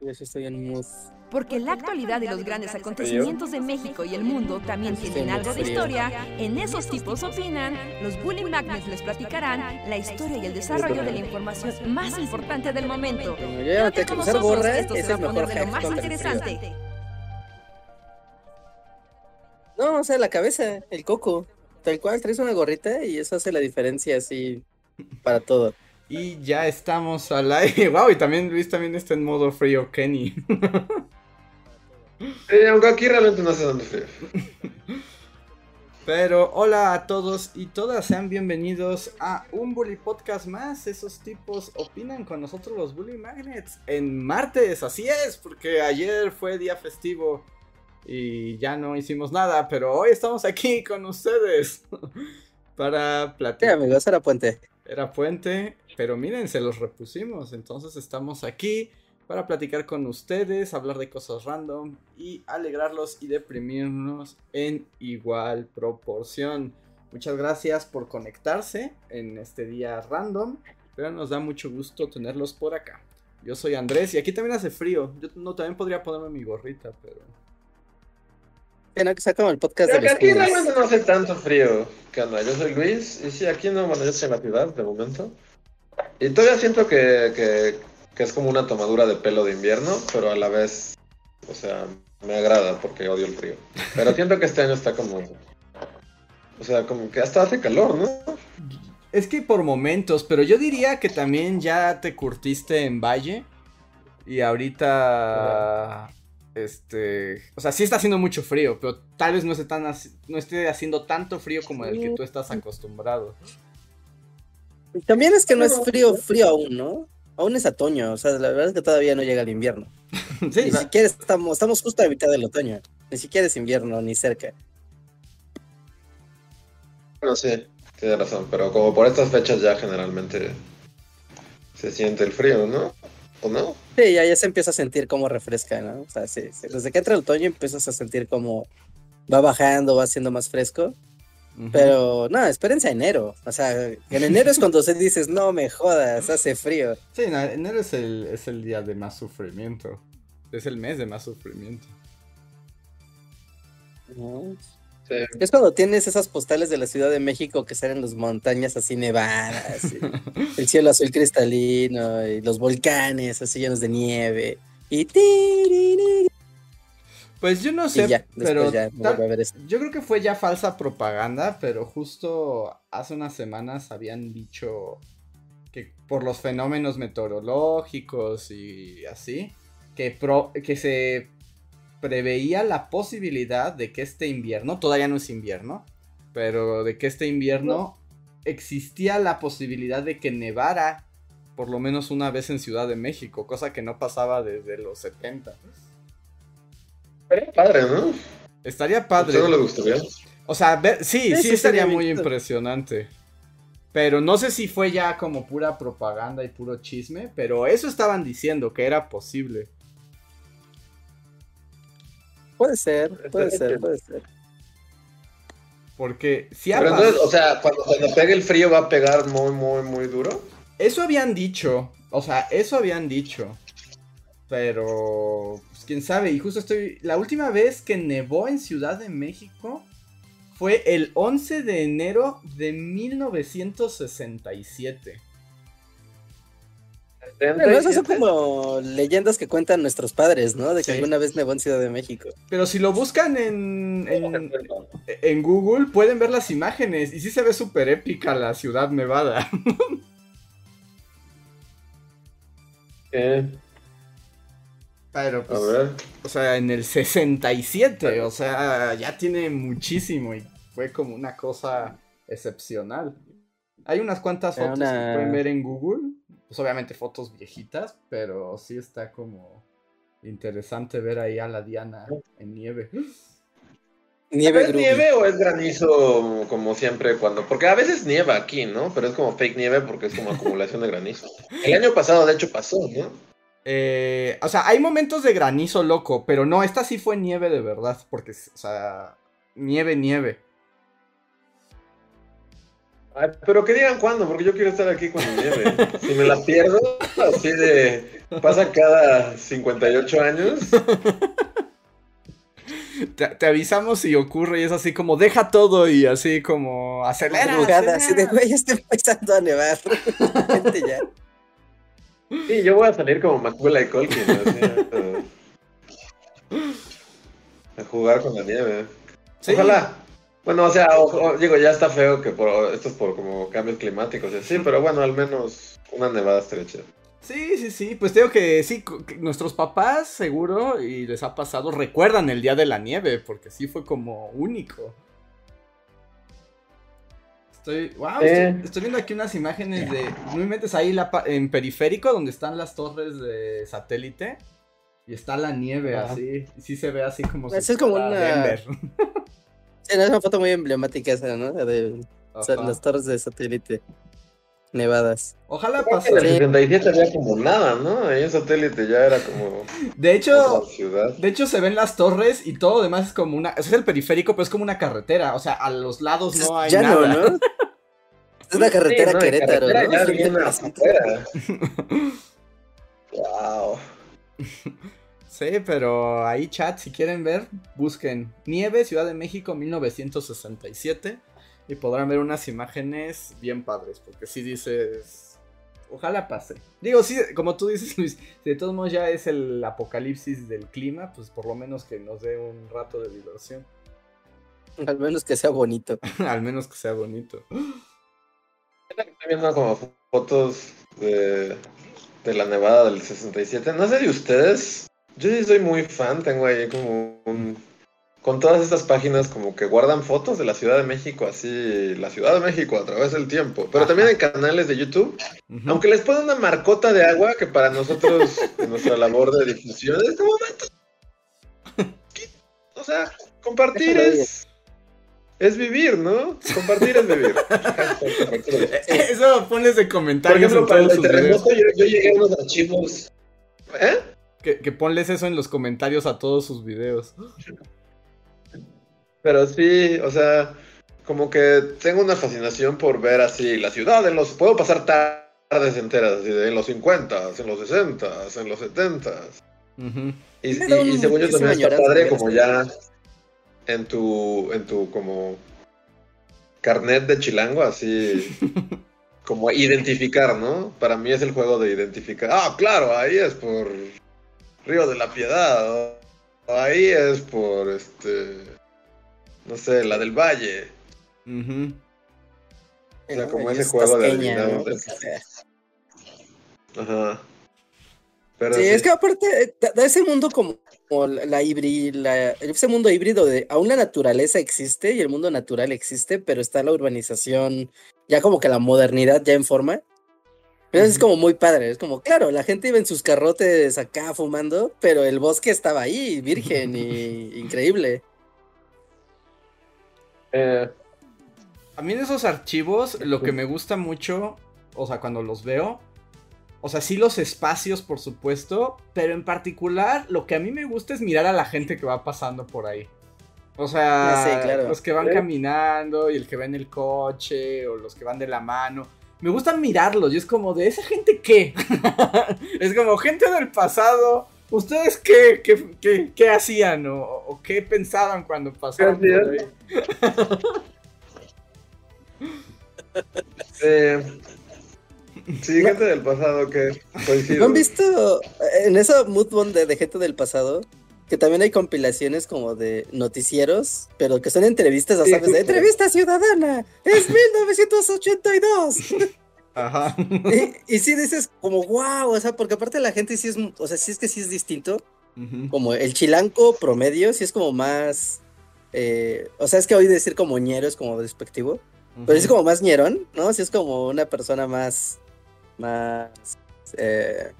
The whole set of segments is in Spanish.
Yo sí estoy en mood. Porque la actualidad y los grandes acontecimientos de México y el mundo también tienen algo de historia. En esos tipos opinan, los Bully Magnets les platicarán la historia y el desarrollo de la información más importante del momento. Quédate con nosotros, esto se es va a poner de lo más interesante. No, o sea, la cabeza, el coco. Tal cual, traes una gorrita y eso hace la diferencia así para todo. Y ya estamos al aire. Wow, y también Luis también está en modo frío Kenny. Sí, aunque aquí realmente no hace tanto frío. Pero hola a todos y todas, sean bienvenidos a un Bully Podcast más. Esos tipos opinan con nosotros los Bully Magnets en martes, así es, porque ayer fue día festivo y ya no hicimos nada, pero hoy estamos aquí con ustedes para Sí, platicar. amigos, era puente. Era puente, pero miren, se los repusimos. Entonces estamos aquí para platicar con ustedes, hablar de cosas random y alegrarlos y deprimirnos en igual proporción. Muchas gracias por conectarse en este día random, pero nos da mucho gusto tenerlos por acá. Yo soy Andrés y aquí también hace frío. Yo no también podría ponerme mi gorrita, pero Sí, no, que sea como el podcast Pero de que aquí realmente no hace tanto frío. ¿Qué onda? Yo soy Luis y sí, aquí no, bueno, yo estoy en la ciudad de momento. Y todavía siento que, que, que es como una tomadura de pelo de invierno, pero a la vez, o sea, me agrada porque odio el frío. Pero siento que este año está como... O sea, como que hasta hace calor, ¿no? Es que por momentos, pero yo diría que también ya te curtiste en Valle. Y ahorita. Este. O sea, sí está haciendo mucho frío, pero tal vez no esté, tan, no esté haciendo tanto frío como el que tú estás acostumbrado. Y También es que no es frío, frío aún, ¿no? Aún es otoño, o sea, la verdad es que todavía no llega el invierno. Sí, Ni siquiera estamos, estamos justo a mitad del otoño. Ni siquiera es invierno, ni cerca. Bueno, sí, tienes razón, pero como por estas fechas ya generalmente se siente el frío, ¿no? ¿O no? Sí, ya, ya se empieza a sentir como refresca, ¿no? O sea, sí, sí. Desde que entra el otoño empiezas a sentir como va bajando, va siendo más fresco. Pero no, espérense a enero. O sea, en enero es cuando se dices, no me jodas, hace frío. Sí, no, enero es el, es el día de más sufrimiento. Es el mes de más sufrimiento. ¿no? Sí. Es cuando tienes esas postales de la Ciudad de México que salen las montañas así nevadas, el cielo azul cristalino, y los volcanes así llenos de nieve. Y, Pues yo no sé, ya, pero ya no tal-. Yo creo que fue ya falsa propaganda, pero justo hace unas semanas habían dicho que por los fenómenos meteorológicos y así, que, pro- que se preveía la posibilidad de que este invierno, todavía no es invierno, pero de que este invierno existía la posibilidad de que nevara por lo menos una vez en Ciudad de México, cosa que no pasaba desde los 70. Sería padre, ¿no? Estaría ¿A padre. usted no le gustaría? O sea, ver- sí, sí estaría muy impresionante. Pero no sé si fue ya como pura propaganda y puro chisme, pero eso estaban diciendo que era posible. Puede ser, puede ser, puede ser. Porque si Pero entonces, o sea, cuando, cuando pegue el frío va a pegar muy, muy, muy duro. Eso habían dicho. O sea, eso habían dicho. Pero, pues quién sabe. Y justo estoy. La última vez que nevó en Ciudad de México fue el 11 de enero de 1967. Pero esas son como leyendas que cuentan nuestros padres, ¿no? De que Sí. alguna vez nevó en Ciudad de México. Pero si lo buscan en, en, en Google, pueden ver las imágenes. Y sí se ve súper épica la ciudad nevada. Eh, Pero a pues. ver. O sea, en el 67, o sea, ya tiene muchísimo y fue como una cosa excepcional. Hay unas cuantas fotos que pueden ver en Google, pues obviamente fotos viejitas, pero sí está como interesante ver ahí a la Diana en nieve. Nieve ¿Es nieve o es granizo como siempre cuando? Porque a veces nieva aquí, ¿no? Pero es como fake nieve porque es como acumulación de granizo. El año pasado, de hecho, pasó, ¿no? Eh, o sea, hay momentos de granizo loco, pero no, esta sí fue nieve de verdad, porque, o sea, nieve, nieve. Ay, pero que digan cuándo, porque yo quiero estar aquí con la nieve. Si me la pierdo, así de. pasa cada 58 años. Te, te avisamos si ocurre y es así como deja todo y así como acelera. Madrugada, así de, acelera. güey, ya está empezando a nevar. Vente ya. Sí, yo voy a salir como Macaulay Culkin, así, a, a jugar con la nieve. Sí. Ojalá. Bueno, o sea, o- o- digo, ya está feo que por esto es por como cambios climáticos y así, pero bueno, al menos una nevada estrecha. Sí, sí, sí. Pues tengo que sí, que nuestros papás seguro y les ha pasado recuerdan el día de la nieve porque sí fue como único. Estoy, wow, Sí. estoy, estoy viendo aquí unas imágenes de, no inventes ahí la, pa- en periférico donde están las torres de satélite y está la nieve así, y sí se ve así como si Eso es como una- Denver. Sí, no, es una foto muy emblemática esa, ¿no? De o sea, las torres de satélite nevadas. Ojalá En pase. el 67 había como nada, ¿no? Ahí en satélite ya era como De hecho. De hecho, se ven las torres y todo lo demás es como una. Es el periférico, pero es como una carretera. O sea, a los lados no hay ya nada. no, ¿no? Es una carretera Sí, no, y Querétaro, carretera ¿no? ya Sí, bien así. afuera. wow. Sí, pero ahí, chat, si quieren ver, busquen Nieve, Ciudad de México, 1967. Y podrán ver unas imágenes bien padres. Porque si dices. Ojalá pase. Digo, sí, como tú dices, Luis, si de todos modos ya es el apocalipsis del clima, pues por lo menos que nos dé un rato de diversión. Al menos que sea bonito. Al menos que sea bonito. Estoy viendo como fotos de, de la nevada del 67. No sé de ustedes. Yo sí soy muy fan. Tengo ahí como un. Con todas estas páginas como que guardan fotos de la Ciudad de México, así. La Ciudad de México a través del tiempo. Pero también en canales de YouTube. Aunque les ponen una marcota de agua que para nosotros, en nuestra labor de difusión, es como. ¿qué? O sea, compartir es. Es vivir, ¿no? Compartir es vivir. Eso pones de Por comentarios ejemplo, en para todos el sus videos. terremoto yo, yo llegué a unos archivos. ¿Eh? Que, que ponles eso en los comentarios a todos sus videos. Pero sí, o sea, como que tengo una fascinación por ver así la ciudad en los... Puedo pasar tardes enteras, así de en los 50, en los 60, en los 70. Ujú. Y, según yo también está padre como ya en tu, en tu como carnet de chilango, así como identificar, ¿no? Para mí es el juego de identificar. Ah, claro, ahí es por Río de la Piedad. o ahí es por este, no sé, la del Valle. O sea, como ese es juego de sea. Ajá. Pero Sí, sí. es que aparte da, da ese mundo como, como la, la híbri- la- ese mundo híbrido de aún la naturaleza existe y el mundo natural existe, pero está la urbanización, ya como que la modernidad ya en forma. Entonces es como muy padre, es como, claro, la gente iba en sus carrotes acá fumando, pero el bosque estaba ahí, virgen y increíble. Eh, A mí en esos archivos lo que me gusta mucho, o sea, cuando los veo, o sea, sí los espacios, por supuesto, pero en particular lo que a mí me gusta es mirar a la gente que va pasando por ahí. O sea, sí, claro. los que van caminando y el que va en el coche o los que van de la mano. Me gusta mirarlos y es como de esa gente qué. es como gente del pasado. ¿Ustedes qué, qué, qué- qué hacían o, o qué pensaban cuando ahí? eh, sí, gente del pasado que coincido. ¿No han visto eh, en esa mood board de, de gente del pasado? Que también hay compilaciones como de noticieros, pero que son entrevistas, ya Sí, ¿sabes? De entrevista ciudadana, es 1982. Ajá. y, y sí dices como, wow, o sea, porque aparte la gente sí es, o sea, sí es que sí es distinto. Como el chilanco promedio, sí es como más, eh, o sea, es que hoy decir como ñero es como despectivo. Pero es como más ñerón, ¿no? Sí es como una persona más. Más. Eh,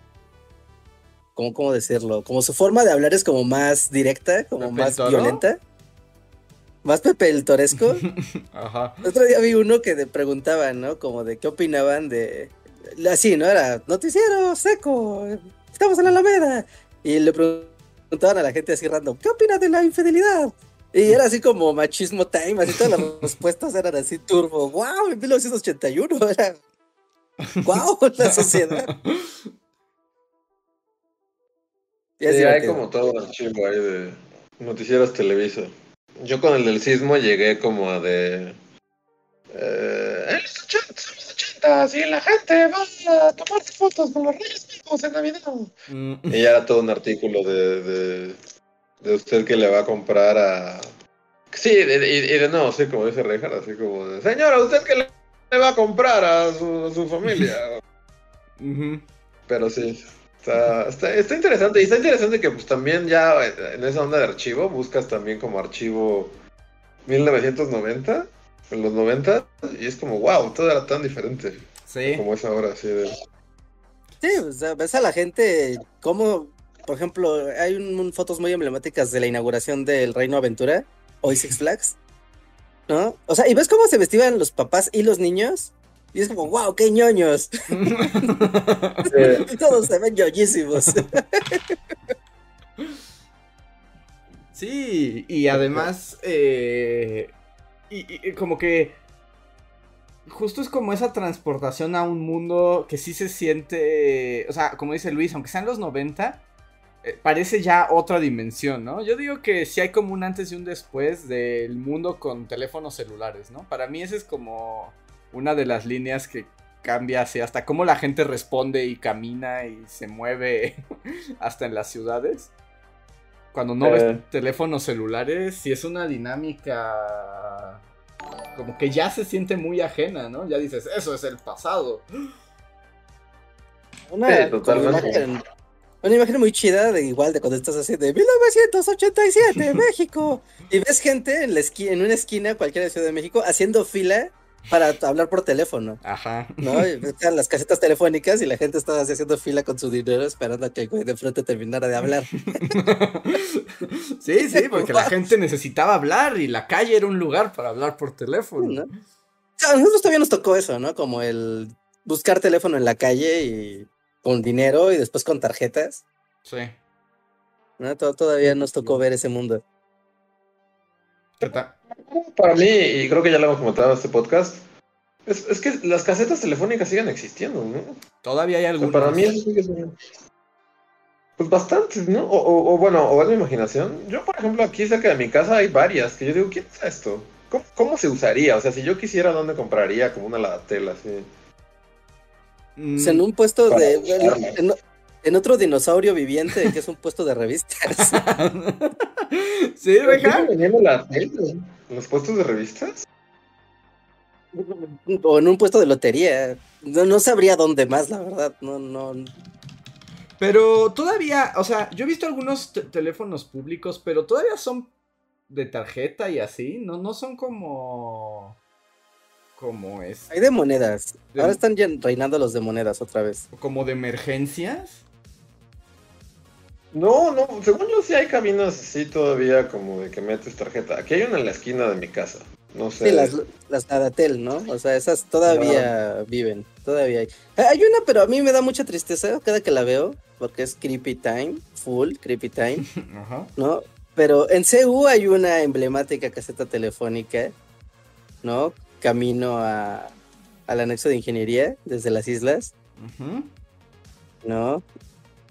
¿cómo, ¿Cómo decirlo? Como su forma de hablar es como más directa, como ¿Pepe el más violenta. Más Pepe el Toresco. Ajá. El otro día vi uno que le preguntaban, ¿no? Como de qué opinaban de. Así, ¿no? Era noticiero seco. Estamos en la Alameda. Y le preguntaban a la gente así random, ¿qué opina de la infidelidad? Y era así como machismo time, así todas las respuestas eran así turbo. ¡Wow! En 1981 era. ¡Wow! La sociedad. Sí, hay como todo archivo ahí de noticieros Televisa. Yo con el del sismo llegué como a de. Eh, en los 80, son los 80 y la gente va a tomar fotos con los Reyes Magos en Navidad. Mm. Y ya era todo un artículo de, de, de usted que le va a comprar a. Sí, y de, y de no, sí, como dice Rejar, así como de. Señora, ¿usted que le, va a comprar a su, a su familia? Pero sí, está, está, está interesante. Y está interesante que pues también ya en esa onda de archivo buscas también como archivo 1990, en los 90, y es como, wow, todo era tan diferente Sí. como es ahora, así de... Sí, o sea, ves a la gente como, por ejemplo, hay un, un- fotos muy emblemáticas de la inauguración del Reino Aventura, hoy Six Flags, ¿no? O sea, y ves cómo se vestían los papás y los niños, y es como, wow, qué ñoños, todos se ven ñoñísimos. Sí, y además, eh, y, como que justo es como esa transportación a un mundo que sí se siente, o sea, como dice Luis, aunque sean los 90, eh, parece ya otra dimensión, ¿no? Yo digo que sí hay como un antes y un después del mundo con teléfonos celulares, ¿no? Para mí esa es como una de las líneas que cambia así, hasta cómo la gente responde y camina y se mueve hasta en las ciudades. Cuando no Eh. ves teléfonos celulares, sí es una dinámica como que ya se siente muy ajena, ¿no? Ya dices, eso es el pasado. Una, Sí, imagen, una imagen muy chida de igual de cuando estás así de 1987, México. Y ves gente en, la esqui- en una esquina, cualquiera de Ciudad de México, haciendo fila para hablar por teléfono. Ajá. ¿no? Y están las casetas telefónicas y la gente estaba así haciendo fila con su dinero esperando a que el güey de frente terminara de hablar. sí, sí, porque la gente necesitaba hablar y la calle era un lugar para hablar por teléfono. ¿no? A nosotros todavía nos tocó eso, ¿no? Como el buscar teléfono en la calle y con dinero y después con tarjetas. Sí. ¿no? To- Todavía nos tocó ver ese mundo. ¿Qué tal? Para mí, y creo que ya lo hemos comentado en este podcast, es, es que las casetas telefónicas siguen existiendo, ¿no? Todavía hay O sea, algunos. para mí eso sigue siendo... Pues bastantes, ¿no? O, o- o bueno, o es mi imaginación. Yo, por ejemplo, aquí cerca de mi casa hay varias que yo digo, ¿quién usa esto? ¿Cómo, cómo se usaría? O sea, si yo quisiera, ¿dónde compraría? Como una ladatel, así. Mm, O sea, en un puesto Para de... En, en otro dinosaurio viviente que es un puesto de revistas. sí, Reja. ¿Siguen vendiendo ladatel en los puestos de revistas? o en un puesto de lotería. No, no sabría dónde más, la verdad. No, no. Pero todavía, o sea, yo he visto algunos te- teléfonos públicos, pero todavía son de tarjeta y así, no, no son como. como es. Hay de monedas. De- Ahora están ya reinando los de monedas otra vez. como de emergencias. No, no, según yo sí hay cabinas así todavía como de que metes tarjeta. Aquí hay una en la esquina de mi casa. No sé. Sí, las, las Nadatel, ¿no? O sea, esas todavía viven. Todavía hay. Ah, Hay una, pero a mí me da mucha tristeza cada que la veo. Porque es Creepy Time. Full Creepy Time. Ajá. ¿no? Pero en CU hay una emblemática caseta telefónica, ¿no? Camino a, al anexo de ingeniería desde las islas. ¿no?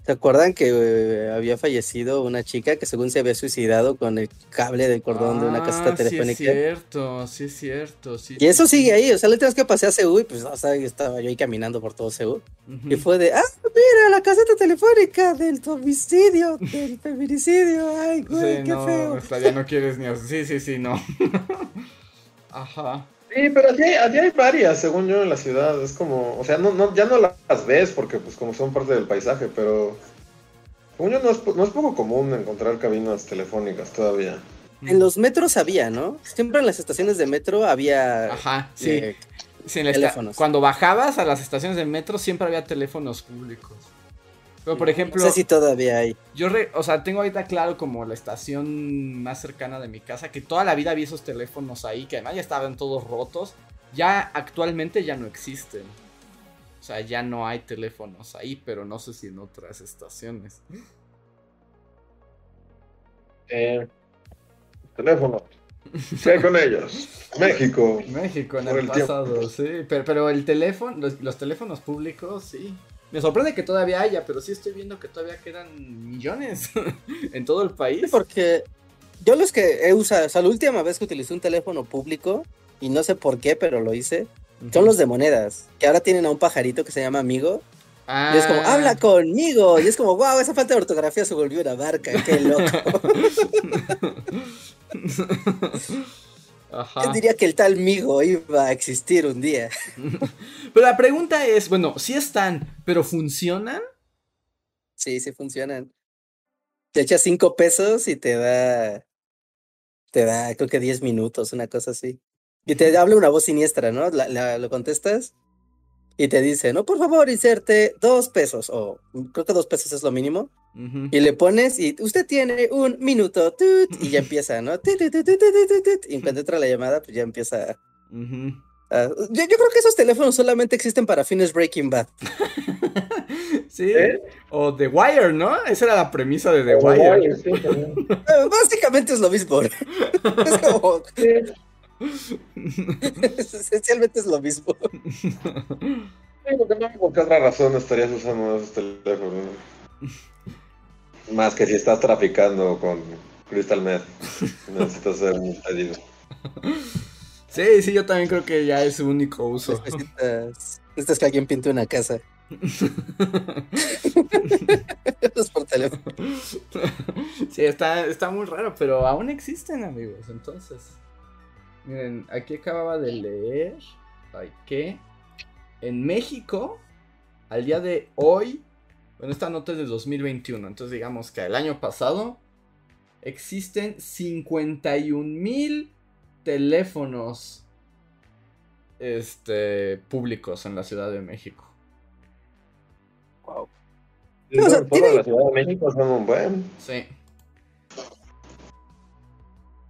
¿Se acuerdan que eh, había fallecido una chica que según se había suicidado con el cable del cordón de una caseta Ah, telefónica? Sí, es cierto, sí, es cierto. Sí, y eso sí, sigue ahí, o sea, última vez que pasé a y pues, o sea, estaba yo ahí caminando por todo. Ujú. Y fue de, ah, mira, la caseta telefónica del homicidio, del feminicidio, ay, güey, Sí, qué no, feo. hasta ya no quieres ni. Sí, sí, sí, no. Ajá. Sí, pero así hay, así hay varias, según yo, en la ciudad. Es como, o sea, no, no, ya no las ves porque pues como son parte del paisaje, pero según yo no es, no es poco común encontrar cabinas telefónicas todavía. En los metros había, ¿no? Siempre en las estaciones de metro había. Ajá, sí. eh, Sí, en teléfonos. Cuando bajabas a las estaciones de metro siempre había teléfonos públicos. Pero por ejemplo, no sé si todavía hay. yo, re- o sea, tengo ahorita claro como la estación más cercana de mi casa, que toda la vida vi esos teléfonos ahí, que además ya estaban todos rotos. Ya actualmente ya no existen. O sea, ya no hay teléfonos ahí, pero no sé si en otras estaciones. Eh, teléfono. ¿Qué con ellos? México. México en el, tiempo. pasado, sí. Pero, pero el teléfono, los, los teléfonos públicos, sí. Me sorprende que todavía haya, pero sí estoy viendo que todavía quedan millones en todo el país. Sí, porque yo los que he usado, o sea, la última vez que utilicé un teléfono público, y no sé por qué, pero lo hice, son los de monedas, que ahora tienen a un pajarito que se llama Amigo, Ah, y es como, habla conmigo, y es como, wow, esa falta de ortografía se volvió una marca, qué loco. Ajá. ¿Quién diría que el tal Migo iba a existir un día? Pero la pregunta es, bueno, sí están, pero ¿funcionan? Sí, sí funcionan. Te echas cinco pesos y te da, te da, creo que 10 minutos, una cosa así. Y te habla una voz siniestra, ¿no? La, la- lo contestas y te dice, no, por favor, inserte dos pesos, o creo que dos pesos es lo mínimo. Y le pones y usted tiene un minuto, tut, y ya empieza, ¿no? Tut, tut, tut, tut, tut, tut, y en cuanto entra la llamada, pues ya empieza. A- yo, yo creo que esos teléfonos solamente existen para fines Breaking Bad. Sí. ¿Eh? O The Wire, ¿no? Esa era la premisa de The Wire. Wire, sí, también. Básicamente es lo mismo. es como, esencialmente es lo mismo. Sí, porque no, ¿Por qué otra razón estarías usando esos teléfonos? Más que si estás traficando con Crystal Meth. Necesitas hacer un pedido. Sí, sí, yo también creo que ya es su único uso. Necesitas, necesitas que alguien pinte una casa. Es por teléfono. Sí, está, está muy raro, pero aún existen, amigos. Entonces, miren, aquí acababa de leer ay, que en México, al día de hoy, bueno, esta nota es de 2021, entonces digamos que el año pasado existen 51 mil teléfonos este, públicos en la Ciudad de México. Wow. Sí, o sea, tiene- la Ciudad de México son un buen. Sí.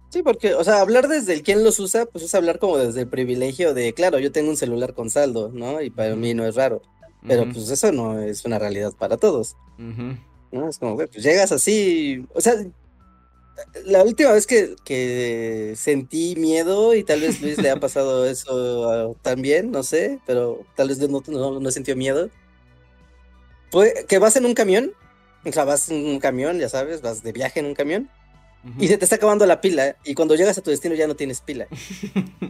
Sí, porque, o sea, hablar desde el quién los usa, pues es hablar como desde el privilegio de, claro, yo tengo un celular con saldo, ¿no? Y para mí no es raro. Pero Ujú, pues eso no es una realidad para todos. ¿no? Es como, pues llegas así, o sea, la última vez que, que sentí miedo, y tal vez Luis le ha pasado eso también, no sé, pero tal vez no, no, no sintió miedo, fue que vas en un camión, o sea, vas en un camión, ya sabes, vas de viaje en un camión, y se te está acabando la pila, y cuando llegas a tu destino ya no tienes pila.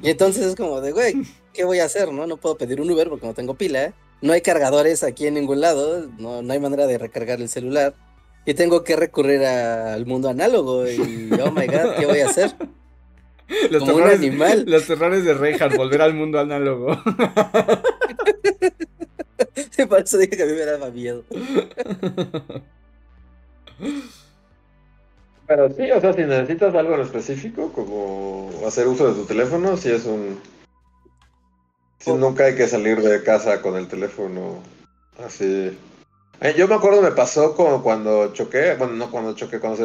Y entonces es como de, güey, ¿qué voy a hacer? No, no puedo pedir un Uber porque no tengo pila. No hay cargadores aquí en ningún lado. No, no hay manera de recargar el celular. Y tengo que recurrir a- al mundo análogo. Y oh my god, ¿qué voy a hacer? Los Como un terrores, animal. los terrores de Reinhardt, volver al mundo análogo. Por eso dije que a mí me daba miedo. Pero sí, o sea, si necesitas algo en específico, como hacer uso de tu teléfono, sí es un... Sí, nunca hay que salir de casa con el teléfono así. Eh, yo me acuerdo, me pasó como cuando choqué, bueno, no cuando choqué, cuando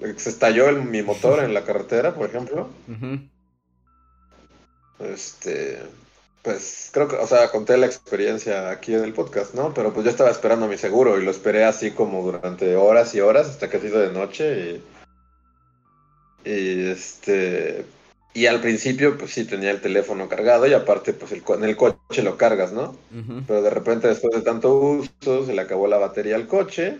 se, se estalló el- mi motor en la carretera, por ejemplo. Este, pues creo que, o sea, conté la experiencia aquí en el podcast, ¿no? Pero pues yo estaba esperando mi seguro y lo esperé así como durante horas y horas hasta que se hizo de noche y, y este, y al principio pues sí tenía el teléfono cargado y aparte pues el, en el coche lo cargas, ¿no? Pero de repente después de tanto uso se le acabó la batería al coche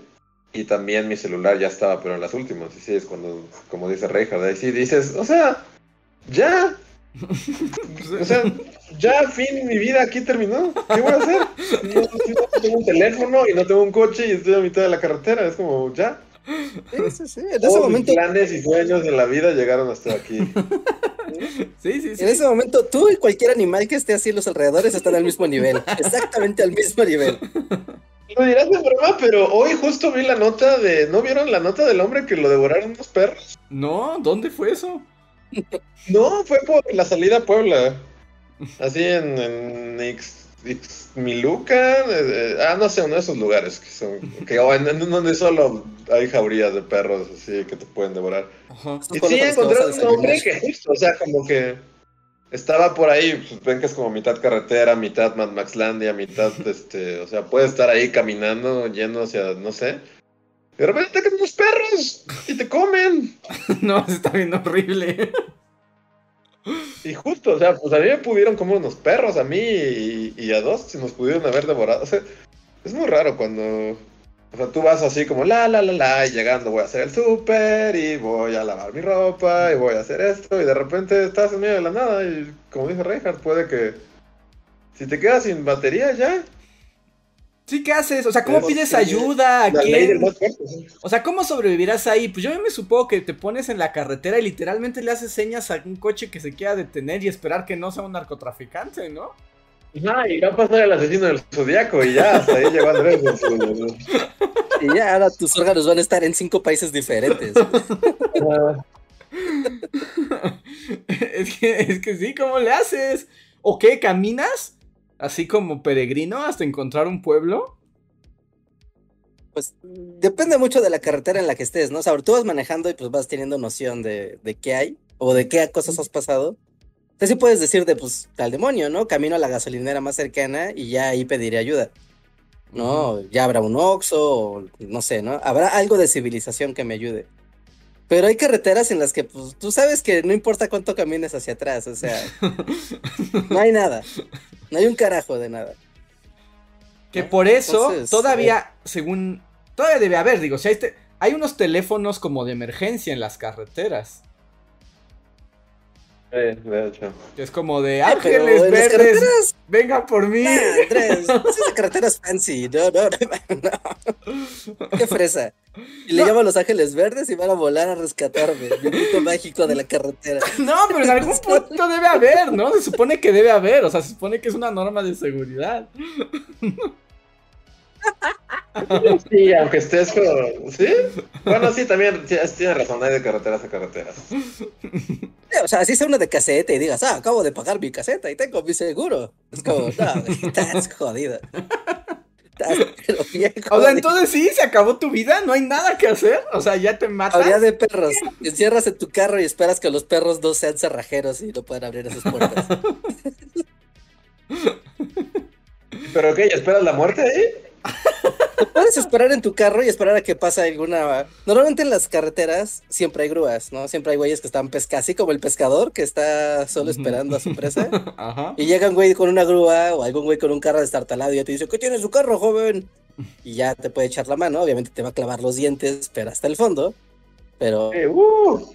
y también mi celular ya estaba, pero en las últimas. Y sí, es cuando, como dice Reinhardt, ahí sí dices, o sea, ya, o sea, ya, fin, mi vida aquí terminó. ¿Qué voy a hacer? No, no tengo un teléfono y no tengo un coche y estoy a mitad de la carretera. Es como, ya. Sí, sí, sí. En ese momento, planes y sueños de la vida llegaron hasta aquí. Sí, sí, sí. en ese momento, tú y cualquier animal que esté así en los alrededores están al mismo nivel. Exactamente al mismo nivel. Lo dirás de broma, pero hoy justo vi la nota de. ¿No vieron la nota del hombre que lo devoraron unos perros? No, ¿dónde fue eso? No, fue por la salida a Puebla. Así en, en Ix- Ixmiluca. eh, eh, ah, no sé, uno de esos lugares que son. Que, o en, en donde solo hay jaurías de perros así que te pueden devorar. Ajá. Y sí, encontraron un hombre que o sea, como que estaba por ahí, pues ven que es como mitad carretera, mitad Mad Maxlandia, mitad, este, o sea, puede estar ahí caminando, yendo hacia, no sé. De repente te quedan unos perros y te comen. no, está bien horrible. Y justo, o sea, pues a mí me pudieron comer unos perros, a mí y, y a dos, si nos pudieron haber devorado. O sea, es muy raro cuando o sea, tú vas así como la, la, la, la, y llegando voy a hacer el súper y voy a lavar mi ropa y voy a hacer esto y de repente estás en medio de la nada y como dice Reinhardt, puede que si te quedas sin batería ya. Sí, ¿qué haces? O sea, ¿cómo pides ayuda? ¿A quién? O sea, ¿cómo sobrevivirás ahí? Pues yo me supongo que te pones en la carretera y literalmente le haces señas a un coche que se quiera detener y esperar que no sea un narcotraficante, ¿no? Ajá, y va a pasar el asesino del zodiaco y ya, hasta ahí llegó Andrés. y ya, ahora tus órganos van a estar en cinco países diferentes. es, que, es que sí, ¿cómo le haces? ¿O qué? ¿Caminas? Así como peregrino hasta encontrar un pueblo. Pues depende mucho de la carretera en la que estés, ¿no? O sea, tú vas manejando y pues vas teniendo noción de, de qué hay o de qué cosas has pasado. Entonces sí puedes decir de, pues, al demonio, ¿no? Camino a la gasolinera más cercana y ya ahí pediré ayuda. ¿No? Ya habrá un Oxxo, o no sé, ¿no? Habrá algo de civilización que me ayude. Pero hay carreteras en las que, pues, tú sabes que no importa cuánto camines hacia atrás, o sea, no hay nada. No hay un carajo de nada. Que por eso, todavía, eh, según, todavía debe haber, digo, si hay, hay unos teléfonos como de emergencia en las carreteras. Sí, de hecho. Es como de ángeles verdes. Venga por mí. Nah, esas carreteras fancy. No, no, no. Qué fresa. Y le llaman los ángeles verdes y van a volar a rescatarme. El punto mágico de la carretera. No, pero en algún punto debe haber, ¿no? Se supone que debe haber. O sea, se supone que es una norma de seguridad. Sí, aunque estés con. ¿Sí? Bueno, sí, también tienes razón, hay de carreteras a carreteras. O sea, así sea una de caseta y digas, ah, acabo de pagar mi caseta y tengo mi seguro. Es como, no, estás jodido. Estás, O sea, entonces sí, se acabó tu vida, no hay nada que hacer. O sea, ya te matas. Habría de perros. Encierras en tu carro y esperas que los perros no sean cerrajeros y no puedan abrir esas puertas. ¿Pero qué? ¿Esperas la muerte ahí? Puedes esperar en tu carro y esperar a que pase alguna. Normalmente en las carreteras siempre hay grúas, ¿no? Siempre hay güeyes que están pescando, así como el pescador que está solo esperando a su presa. Y llega un güey con una grúa o algún güey con un carro destartalado y ya te dice, ¿qué tiene su carro, joven? Y ya te puede echar la mano, obviamente te va a clavar los dientes, pero hasta el fondo. Pero. Eh, uh.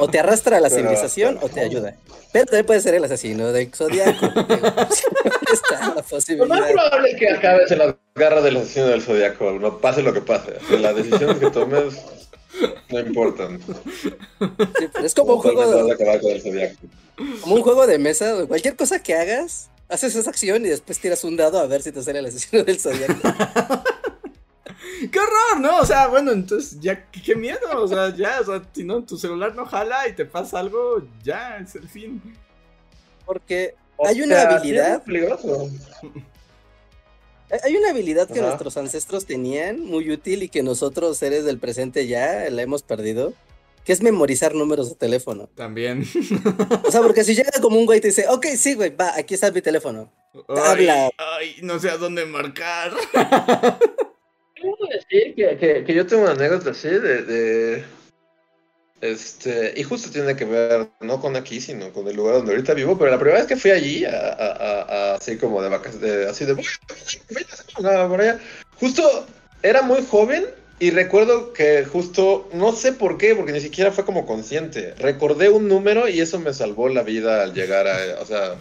O te arrastra a la civilización o te ayuda. Pero también puede ser el asesino de Zodíaco. está la posibilidad. Lo más probable es que acabes en las garras del asesino del Zodíaco. No pase lo que pase. Las decisiones que tomes no importan. es como un juego de. Como un juego de mesa. Cualquier cosa que hagas, haces esa acción y después tiras un dado a ver si te sale el asesino del Zodíaco. ¡Qué horror! ¿No? O sea, bueno, entonces ya, qué miedo. O sea, ya, o sea, si no, tu celular no jala y te pasa algo, ya, es el fin. Porque hay una habilidad. Hay una habilidad que nuestros ancestros tenían muy útil y que nosotros, seres del presente, ya la hemos perdido. Que es memorizar números de teléfono. También. O sea, porque si llega como un güey y te dice, ok, sí, güey, va, aquí está mi teléfono. Habla. Ay, no sé a dónde marcar. Que, que, yo tengo una anécdota así de, Este, y justo tiene que ver, no con aquí, sino con el lugar donde ahorita vivo, pero la primera vez que fui allí, así como de vacaciones, así de... por justo era muy joven y recuerdo que justo, no sé por qué, porque ni siquiera fue como consciente, recordé un número y eso me salvó la vida al llegar a, o sea,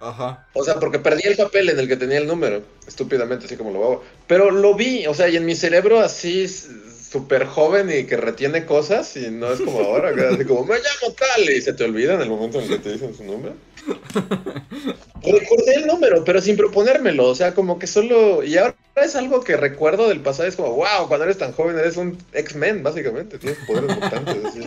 Ajá. O sea, porque perdí el papel en el que tenía el número, estúpidamente, así como lo hago. Pero lo vi, o sea, y en mi cerebro así súper joven y que retiene cosas y no es como ahora, que así como, me llamo tal y se te olvida en el momento en el que te dicen su nombre. Recordé el número, pero sin proponérmelo, o sea, como que solo... Y ahora es algo que recuerdo del pasado, es como, wow, cuando eres tan joven eres un X-Men, básicamente, tienes poderes importantes. Así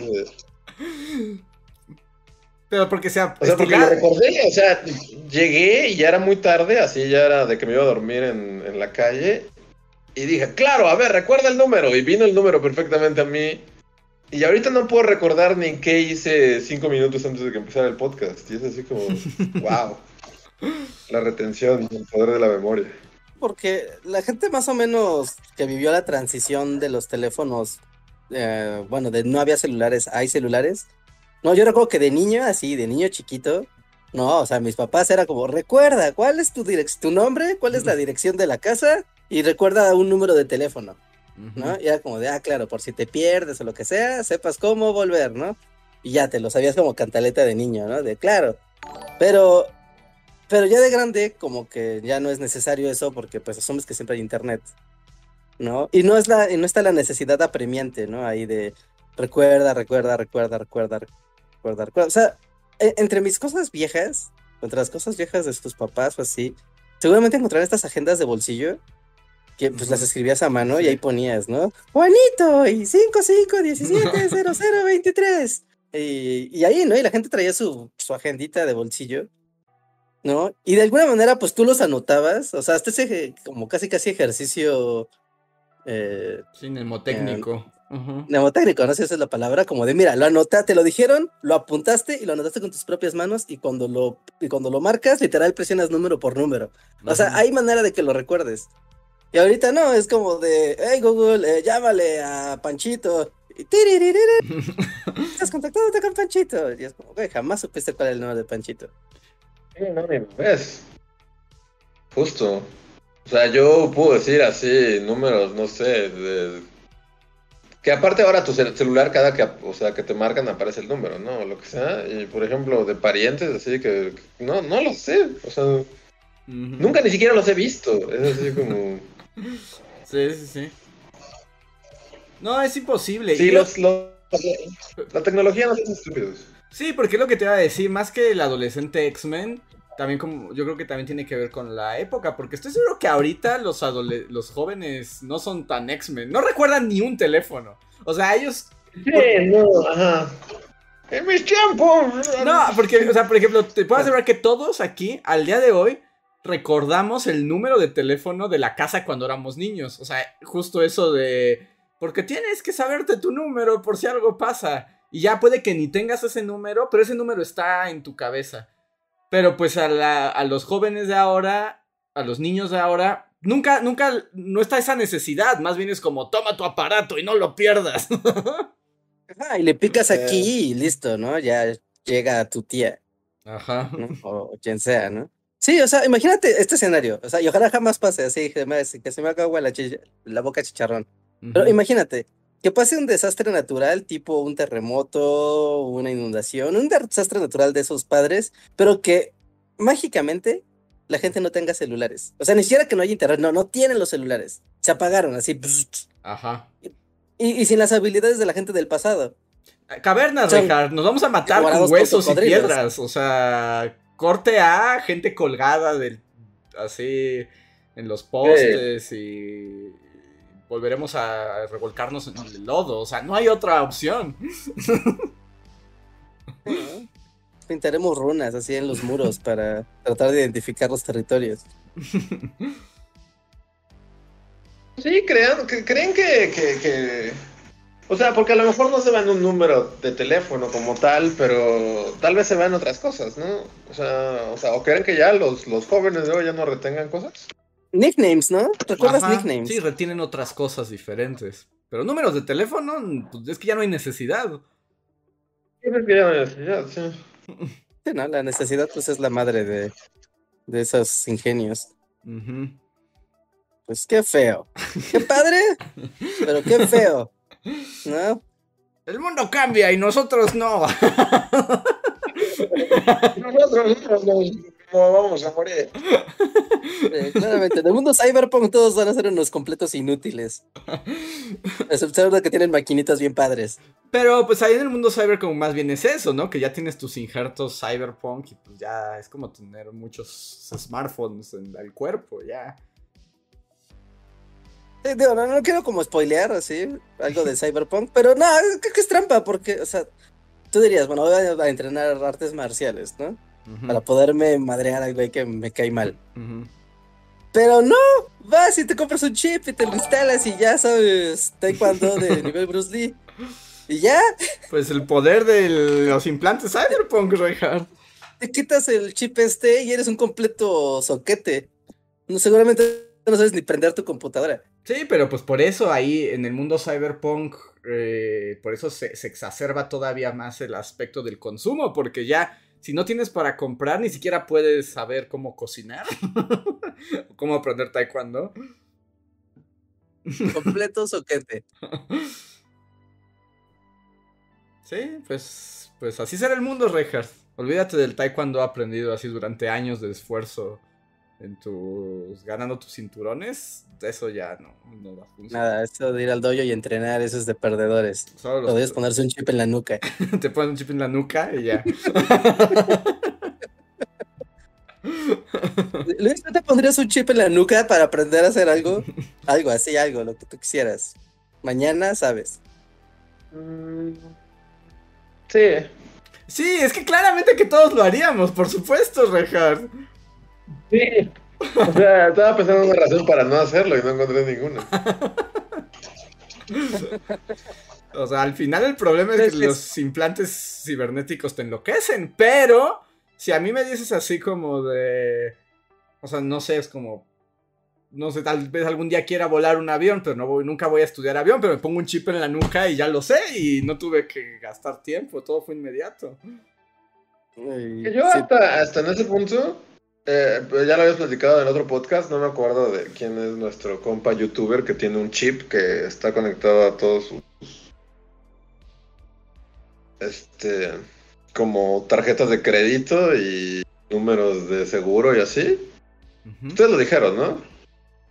pero porque sea. O sea, porque lo recordé, o sea, llegué y ya era muy tarde, así ya era de que me iba a dormir en, en la calle. Y dije, claro, a ver, recuerda el número. Y vino el número perfectamente a mí. Y ahorita no puedo recordar ni qué hice cinco minutos antes de que empezara el podcast. Y es así como, wow. La retención, el poder de la memoria. porque la gente más o menos que vivió la transición de los teléfonos, eh, bueno, de no había celulares, hay celulares. No, yo recuerdo que de niño, así, de niño chiquito, no, o sea, mis papás era como, recuerda, ¿cuál es tu tu nombre? ¿Cuál es la dirección de la casa? Y recuerda un número de teléfono, ¿no? Y era como de, ah, claro, por si te pierdes o lo que sea, sepas cómo volver, ¿no? Y ya te lo sabías como cantaleta de niño, ¿no? De claro. Pero pero ya de grande, como que ya no es necesario eso porque pues asumes que siempre hay internet, ¿no? Y no, es la, no está la necesidad apremiante, ¿no? Ahí de recuerda, recuerda, recuerda, recuerda, recuerda, recuerda. O sea, e, entre mis cosas viejas, entre las cosas viejas de tus papás o así, seguramente encontrarán estas agendas de bolsillo que pues las escribías a mano y ahí ponías, ¿no? Juanito y 55170023. y, y ahí, ¿no? Y la gente traía su, su agendita de bolsillo ¿no? Y de alguna manera, pues tú los anotabas, o sea, hasta ese como casi casi ejercicio... Eh, sí, mnemotécnico. Mnemotécnico, no sé si esa es la palabra, como de, mira, lo anotaste, te lo dijeron, lo apuntaste y lo anotaste con tus propias manos y cuando lo, y cuando lo marcas, literal presionas número por número. O sea, hay manera de que lo recuerdes. Y ahorita no, es como de, hey Google, eh, llámale a Panchito. Y Estás contactándote con Panchito. Y es como, güey, jamás supiste cuál es el número de Panchito. Sí, no, ni ves. Justo. O sea, yo puedo decir así números, no sé, que aparte ahora tu celular cada que, o sea, que te marcan aparece el número, ¿no? O lo que sea. Y por ejemplo, de parientes, así que, no, no lo sé. O sea, nunca ni siquiera los he visto. Es así como... Sí, sí, sí. No, es imposible. Sí, los, la tecnología no es estúpidos. Sí, porque es lo que te iba a decir, más que el adolescente X-Men, también como yo creo que también tiene que ver con la época, porque estoy seguro que ahorita los los jóvenes no son tan X-Men, no recuerdan ni un teléfono. O sea, ellos Sí, no, ajá. En mis tiempos. No, porque o sea, por ejemplo, te puedo asegurar que todos aquí al día de hoy recordamos el número de teléfono de la casa cuando éramos niños, o sea, justo eso de porque tienes que saberte tu número por si algo pasa. Y ya puede que ni tengas ese número, pero ese número está en tu cabeza. Pero pues a, los jóvenes de ahora, a los niños de ahora, nunca, nunca, no está esa necesidad. Más bien es como, toma tu aparato y no lo pierdas. Ajá, y le picas aquí y listo, ¿no? Ya llega tu tía. Ajá. O, quien sea, ¿no? Sí, o sea, imagínate este escenario. O sea, y ojalá jamás pase así, que se me haga agua la, la boca chicharrón. Pero imagínate, que pase un desastre natural, tipo un terremoto, una inundación, un desastre natural de esos padres, pero que mágicamente la gente no tenga celulares. O sea, ni siquiera que no haya internet, no, no tienen los celulares. Se apagaron así. Ajá. Y, sin las habilidades de la gente del pasado. Cavernas, Richard, nos vamos a matar con huesos y piedras. O sea, corte a gente colgada del, así en los postes y volveremos a revolcarnos en el lodo. O sea, no hay otra opción. Pintaremos runas así en los muros para tratar de identificar los territorios. Sí, crean, creen que, O sea, porque a lo mejor no se va en un número de teléfono como tal, pero tal vez se van otras cosas, ¿no? O sea, o, sea, ¿o creen que ya los, los jóvenes de hoy ya no retengan cosas? Nicknames, ¿no? ¿Recuerdas nicknames? Sí, retienen otras cosas diferentes. Pero números de teléfono, pues es que ya no hay necesidad. Es que ya no hay necesidad, sí. Sí, no, la necesidad pues es la madre de, de esos ingenios. Pues qué feo. Qué padre, pero qué feo. ¿No? El mundo cambia y nosotros no. nosotros no, vamos a morir. claramente, en el mundo cyberpunk todos van a ser unos completos inútiles. Excepto de que tienen maquinitas bien padres. Pero pues ahí en el mundo cyberpunk más bien es eso, ¿no? Que ya tienes tus injertos cyberpunk y pues ya es como tener muchos smartphones en el cuerpo, ya. no, quiero como spoilear así, algo de cyberpunk, pero no, creo que es trampa porque, o sea, tú dirías, bueno, voy a entrenar artes marciales, ¿no? Para poderme madrear al güey que me cae mal. Pero no, vas y te compras un chip y te lo instalas y ya sabes taekwondo de nivel Bruce Lee. Y ya. Pues el poder de los implantes Cyberpunk, Reinhardt. Te quitas el chip este y eres un completo soquete. No, seguramente no sabes ni prender tu computadora. Sí, pero pues por eso ahí en el mundo cyberpunk, eh, por eso se, se, exacerba todavía más el aspecto del consumo, porque ya si no tienes para comprar, ni siquiera puedes saber cómo cocinar, cómo aprender taekwondo. Completo soquete. Sí, pues, pues así será el mundo, Reinhardt. Olvídate del taekwondo aprendido así durante años de esfuerzo en tus ganando tus cinturones, eso ya no, no va a funcionar. Nada, eso de ir al dojo y entrenar, eso es de perdedores. Podrías ponerse un chip en la nuca. Te pones un chip en la nuca y ya. Luis, ¿no te pondrías un chip en la nuca para aprender a hacer algo? Algo así, algo, lo que tú quisieras. Mañana sabes. Mm, sí. Sí, es que claramente que todos lo haríamos, por supuesto, Reinhardt. Sí. O sea, estaba pensando en una razón para no hacerlo y no encontré ninguna. O sea, al final el problema es que los implantes cibernéticos te enloquecen, pero si a mí me dices así como de... O sea, no sé, es como... No sé, tal vez algún día quiera volar un avión, pero no voy, nunca voy a estudiar avión, pero me pongo un chip en la nuca y ya lo sé y no tuve que gastar tiempo, todo fue inmediato. Yo hasta, hasta en ese punto eh, ya lo habías platicado en otro podcast, no me acuerdo de quién es nuestro compa youtuber que tiene un chip que está conectado a todos sus este como tarjetas de crédito y números de seguro y así. Ustedes lo dijeron, ¿no?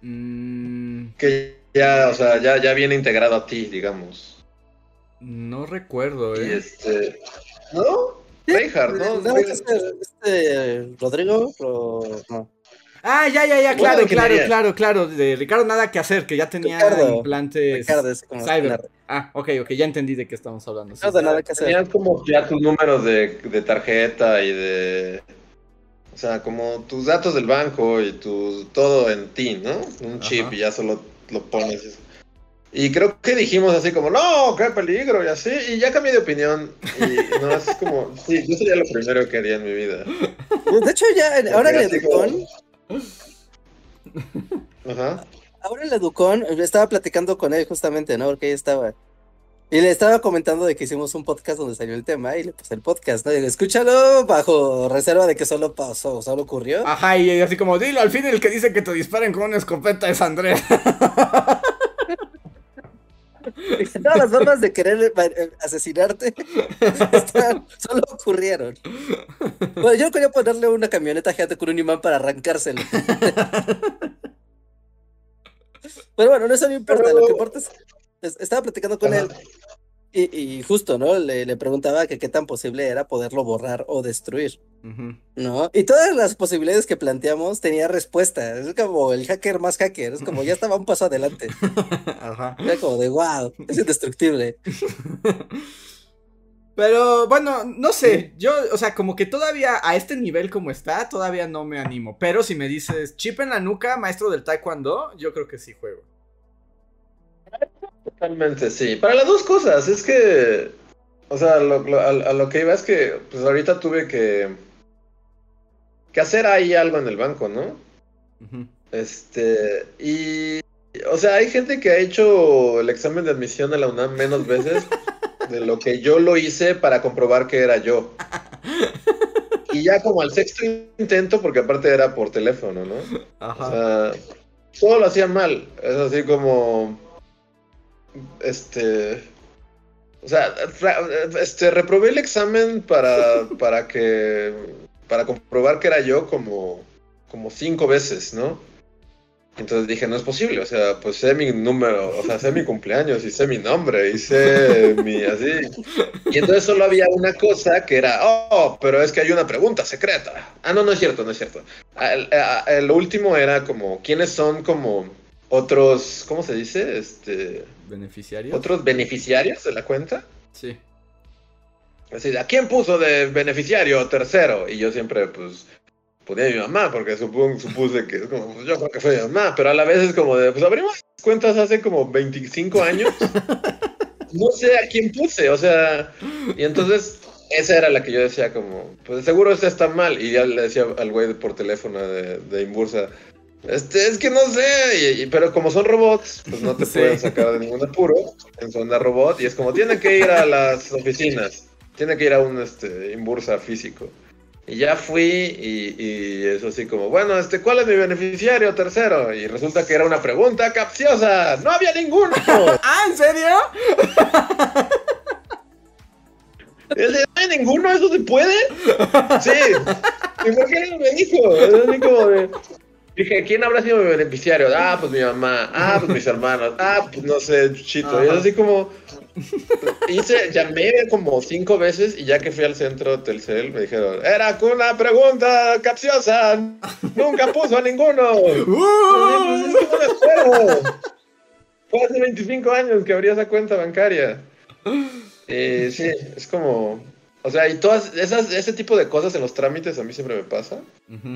Mm. Que ya, o sea, ya, ya viene integrado a ti, digamos. No recuerdo, ¿eh? Y este. ¿No? Reinhardt, ¿no? Este, Rodrigo, no. Ah, ya, ya, ya, claro, claro, claro, claro. De Ricardo nada que hacer, que ya tenía implantes Ricardo, Cyber. Ah, ok, ok, ya entendí de qué estamos hablando. No, nada que hacer. Tenías como ya tus números de, de, tarjeta y de. O sea, como tus datos del banco y tu todo en ti, ¿no? Un chip y ya solo lo pones. Y creo que dijimos así como, no, qué peligro, y así, y ya cambié de opinión. Y no, es como, sí, yo sería lo primero que haría en mi vida. De hecho, ya, ahora en Educón. Ajá. Ahora en Educón, estaba platicando con él justamente, ¿no? Porque ahí estaba. Y le estaba comentando de que hicimos un podcast donde salió el tema y le puse el podcast, ¿no? Y le escúchalo bajo reserva de que solo pasó, solo ocurrió. Ajá, y así como, dilo, al fin el que dice que te disparen con una escopeta es Andrés. Todas las formas de querer eh, asesinarte solo ocurrieron. Bueno, yo quería ponerle una camioneta gigante con un imán para arrancárselo. Pero bueno, no eso no importa. Lo que importa es. Estaba platicando con él y, justo, ¿no? Le, preguntaba que qué tan posible era poderlo borrar o destruir, ¿no? Y todas las posibilidades que planteamos tenía respuesta. Es como el hacker más hacker, es como ya estaba un paso adelante. Ajá. Era como de wow, es indestructible. Pero bueno, no sé, yo, o sea, como que todavía a este nivel como está, todavía no me animo. Pero si me dices chip en la nuca, maestro del taekwondo, yo creo que sí juego. Totalmente, sí. Para las dos cosas, es que, o sea, a, lo que iba es que, pues ahorita tuve que, que hacer ahí algo en el banco, ¿no? Este, y, o sea, hay gente que ha hecho el examen de admisión a la UNAM menos veces de lo que yo lo hice para comprobar que era yo. Y ya como al sexto intento, porque aparte era por teléfono, ¿no? Ajá. O sea, todo lo hacían mal. Es así como este. O sea, este, reprobé el examen para, para que. Para comprobar que era yo como. Como cinco veces, ¿no? Entonces dije, no es posible, o sea, pues sé mi número, o sea, sé mi cumpleaños y sé mi nombre y sé mi así. Y entonces solo había una cosa que era, oh, pero es que hay una pregunta secreta. Ah, no, no es cierto, no es cierto. El, último era como, ¿quiénes son como otros, ¿cómo se dice? Este... ¿Beneficiarios? ¿Otros beneficiarios de la cuenta? Sí. Así, ¿a quién puso de beneficiario tercero? Y yo siempre, pues, ponía a mi mamá, porque supuse que como, pues, yo creo que fue mi mamá, pero a la vez es como de, pues abrimos cuentas hace como 25 años. no sé a quién puse, o sea, y entonces esa era la que yo decía como, pues seguro esta está mal, y ya le decía al güey por teléfono de, de Imbursa, Este, es que no sé, pero como son robots, pues no te pueden sacar de ningún apuro en su onda robot y es como tiene que ir a las oficinas, tiene que ir a un este, imbursa físico. Y ya fui y, y, es así como, bueno, este, ¿cuál es mi beneficiario tercero? Y resulta que era una pregunta capciosa. No había ninguno. ¿Ah, en serio? ¿No hay ninguno? ¿Eso se puede? Sí. ¿Y por qué no me dijo? Es así como de... Dije, ¿quién habrá sido mi beneficiario? Ah, pues mi mamá. Ah, pues mis hermanos. Ah, pues no sé, Chito. Y es así como. Hice, llamé como cinco veces y ya que fui al centro Telcel me dijeron, era una pregunta capciosa. Nunca puso a ninguno. Uh. Pues, Fue hace 25 años que abrí esa cuenta bancaria. Y sí, es como. O sea, y todas esas, ese tipo de cosas en los trámites a mí siempre me pasa.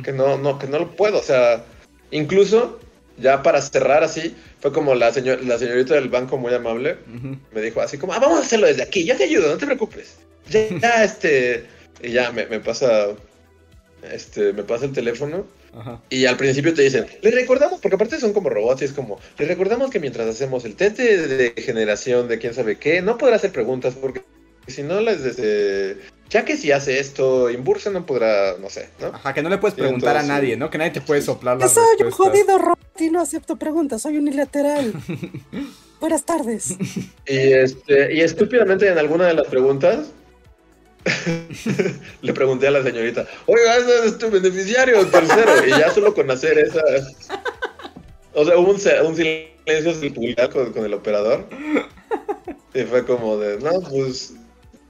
Que no, no, que no lo puedo. O sea, incluso, ya para cerrar así, fue como la, señor, la señorita del banco muy amable. Me dijo así como, ah, vamos a hacerlo desde aquí, yo te ayudo, no te preocupes. Ya, este. Y ya me, me, pasa. Este, me pasa el teléfono. Y al principio te dicen, le recordamos, porque aparte son como robots y es como, le recordamos que mientras hacemos el test de generación de quién sabe qué, no podrá hacer preguntas porque si no les desde ya que si hace esto, Imbursa no podrá, no sé, ¿no? Ajá, que no le puedes preguntar a nadie, ¿no? Que nadie te puede soplar la Soy un jodido robot y no acepto preguntas, soy unilateral. Buenas tardes. Y este, y estúpidamente en alguna de las preguntas le pregunté a la señorita, oiga, ese es tu beneficiario tercero. Y ya solo con hacer esa. O sea, hubo un, un silencio sepulcral con, con el operador. Y fue como de, no, pues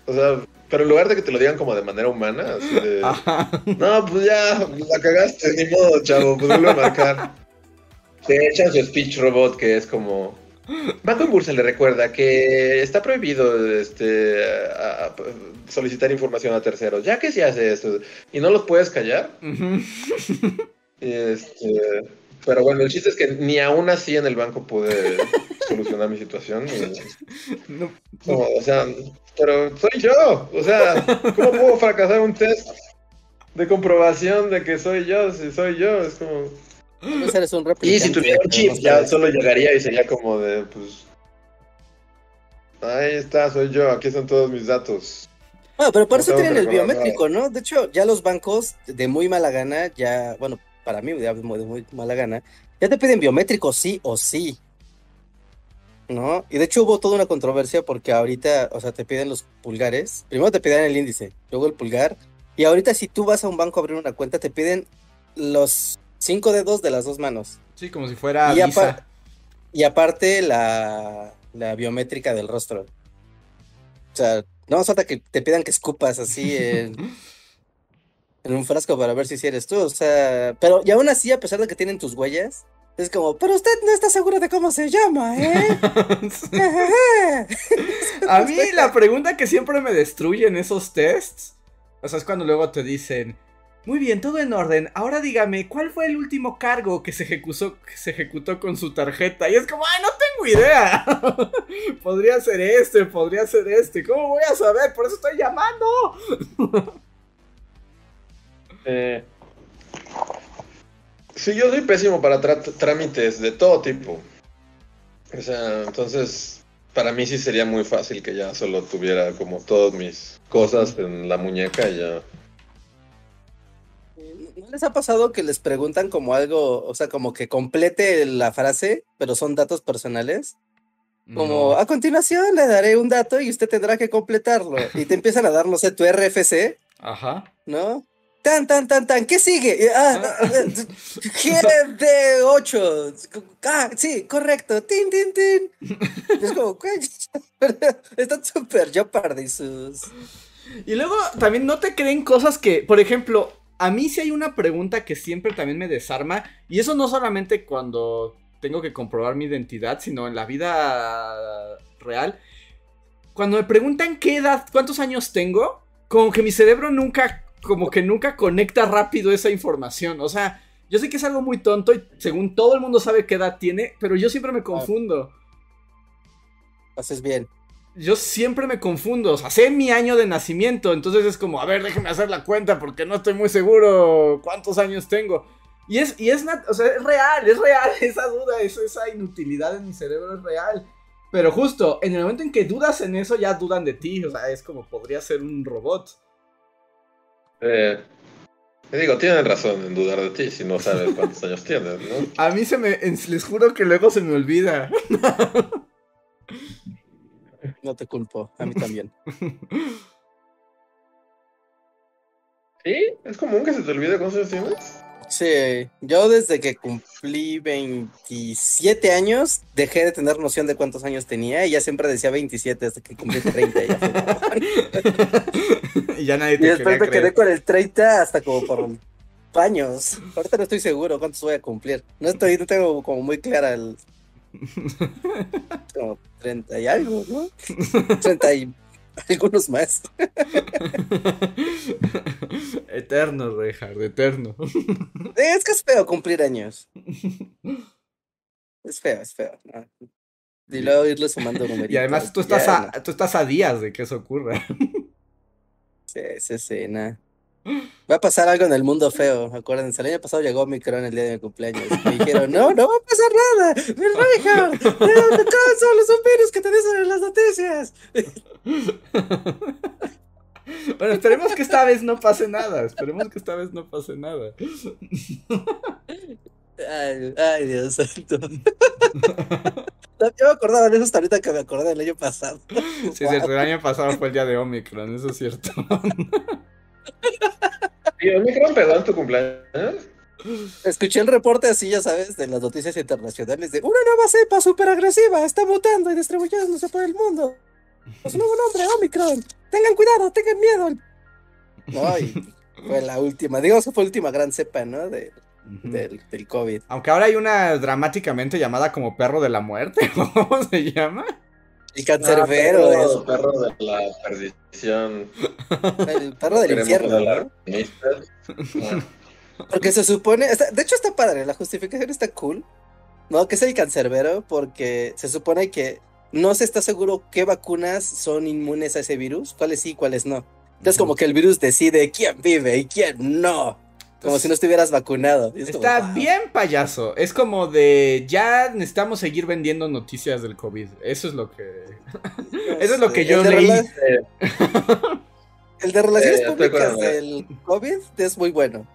o sea, pero en lugar de que te lo digan como de manera humana, así de. No, pues ya, la cagaste, ni modo, chavo, pues vuelve a marcar. Te echan su speech robot que es como. Banco en Bursa le recuerda que está prohibido este, solicitar información a terceros, ya que si hace esto y no los puedes callar. este, pero bueno, el chiste es que ni aún así en el banco pude solucionar mi situación. o sea, pero soy yo. O sea, ¿cómo puedo fracasar un test de comprobación de que soy yo? Si soy yo, es como. y si tuviera un chip, ya solo llegaría y sería como de, pues. Ahí está, soy yo, aquí están todos mis datos. Bueno, pero por eso tienen el biométrico, ¿no? De hecho, ya los bancos de muy mala gana, ya, bueno, para mí de muy mala gana, ya te piden biométrico sí o sí. ¿No? Y de hecho hubo toda una controversia porque ahorita, o sea, te piden los pulgares. Primero te piden el índice, luego el pulgar. Y ahorita si tú vas a un banco a abrir una cuenta, te piden los cinco dedos de las dos manos. Sí, como si fuera y, y aparte la, la biométrica del rostro. O sea, no falta que te pidan que escupas así en, en un frasco para ver si eres tú. O sea, pero y aún así, a pesar de que tienen tus huellas, es como, pero usted no está seguro de cómo se llama, ¿eh? a mí la pregunta que siempre me destruye en esos tests, o sea, es cuando luego te dicen, muy bien, todo en orden. Ahora dígame, ¿cuál fue el último cargo que se ejecutó, que se ejecutó con su tarjeta? Y es como, ay, no tengo idea. podría ser este, podría ser este. ¿Cómo voy a saber? Por eso estoy llamando. Eh, Sí, yo soy pésimo para trámites de todo tipo. O sea, entonces, para mí sí sería muy fácil que ya solo tuviera como todas mis cosas en la muñeca y ya. ¿No les ha pasado que les preguntan como algo, o sea, como que complete la frase, pero son datos personales? Como, a continuación le daré un dato y usted tendrá que completarlo. Y te empiezan a dar, no sé, tu RFC. Ajá. ¿No? Tan, tan, tan, tan. ¿Qué sigue? Ah, ah. Ah, G de 8. Ah, sí, correcto. Tin, tin, tin. Es como, están súper Jeopardy sus. Y luego también no te creen cosas que, por ejemplo, a mí sí hay una pregunta que siempre también me desarma. Y eso no solamente cuando tengo que comprobar mi identidad, sino en la vida real. Cuando me preguntan qué edad, cuántos años tengo, como que mi cerebro nunca como que nunca conecta rápido esa información. O sea, yo sé que es algo muy tonto y según todo el mundo sabe qué edad tiene, pero yo siempre me confundo. Haces bien. Yo siempre me confundo, o sea, sé mi año de nacimiento, entonces es como, a ver, déjeme hacer la cuenta porque no estoy muy seguro cuántos años tengo. Y es, y es, o sea, es real, es real esa duda, esa inutilidad en mi cerebro es real. Pero justo, en el momento en que dudas en eso, ya dudan de ti. O sea, es como podría ser un robot. Eh, digo, tienen razón en dudar de ti si no sabes cuántos años tienes, ¿no? A mí se me. Les juro que luego se me olvida. No te culpo, a mí también. ¿Sí? ¿Es común que se te olvide cuántos años tienes? Sí, yo desde que cumplí 27 años dejé de tener noción de cuántos años tenía y ya siempre decía 27 hasta que cumplí 30. y ya nadie te Y después me quedé con el 30 hasta como por años. Ahorita no estoy seguro cuántos voy a cumplir. No estoy, no tengo como muy clara el... Como 30 y algo, ¿no? 30 y algunos más. eterno, Reinhard, eterno. Es que es feo cumplir años. Es feo, es feo. Y luego irle sumando numeritos. Y además tú estás, a, tú estás a días de que eso ocurra. Sí, sí, sí, nada. Va a pasar algo en el mundo feo, acuérdense. El año pasado llegó Omicron el día de mi cumpleaños. Me dijeron, no, no va a pasar nada. Mi ¿de dónde son los virus que te dicen en las noticias? Bueno, esperemos que esta vez no pase nada. Esperemos que esta vez no pase nada. Ay, ay Dios santo. Yo me acordaba de eso hasta ahorita que me acordé del año pasado. Sí, el año pasado fue el día de Omicron, eso es cierto. ¿Y Omicron pegó en tu cumpleaños? Escuché el reporte así, ya sabes, de las noticias internacionales de una nueva cepa súper agresiva está mutando y distribuyéndose por el mundo. Es un nuevo nombre, Omicron. Tengan cuidado, tengan miedo. Ay, fue la última, digamos que fue la última gran cepa, ¿no? De, del, del, COVID. Aunque ahora hay una dramáticamente llamada como perro de la muerte, ¿cómo se llama? El cancerbero. Ah, perro, perro, de la perdición. El perro del infierno. ¿no? Porque se supone, de hecho está padre, la justificación está cool, ¿no? Que es el cancerbero, porque se supone que no se está seguro qué vacunas son inmunes a ese virus, cuáles sí, cuáles no. Entonces, como que el virus decide quién vive y quién no. Como si no estuvieras vacunado. Está bien payaso. Es como de ya necesitamos seguir vendiendo noticias del COVID. Eso es lo que. Eso es lo que yo leí. El de relaciones eh, públicas del COVID es muy bueno.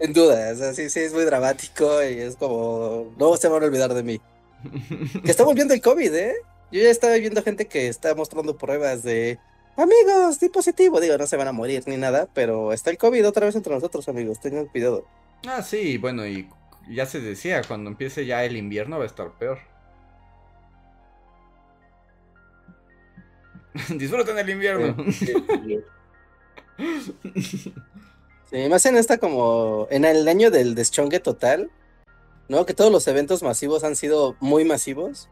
Sin duda. O sea, sí, sí, es muy dramático y es como. No se van a olvidar de mí. Que está volviendo el COVID, ¿eh? Yo ya estaba viendo gente que está mostrando pruebas de. Amigos, di positivo. Digo, no se van a morir ni nada, pero está el COVID otra vez entre nosotros, amigos. Tengan cuidado. Ah, sí, bueno, y ya se decía, cuando empiece ya el invierno va a estar peor. Disfruten el invierno. Sí, más en esta como en el año del deschongue total, ¿no? Que todos los eventos masivos han sido muy masivos,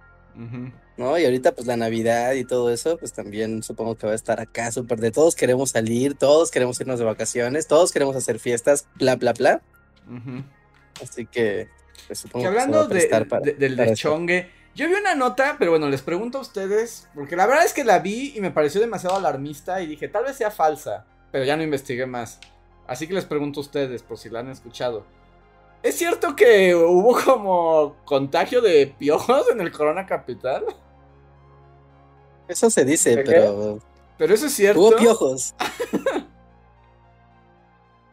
¿no? Y ahorita pues la Navidad y todo eso, pues también supongo que va a estar acá súper de todos queremos salir, todos queremos irnos de vacaciones, todos queremos hacer fiestas, bla, bla, bla. Así que, pues, supongo que hablando de, del deschongue, yo vi una nota, pero bueno, les pregunto a ustedes, porque la verdad es que la vi y me pareció demasiado alarmista y dije, tal vez sea falsa, pero ya no investigué más. Así que les pregunto a ustedes, por si la han escuchado. ¿Es cierto que hubo como contagio de piojos en el Corona Capital? Eso se dice, pero... Pero eso es cierto. Hubo piojos.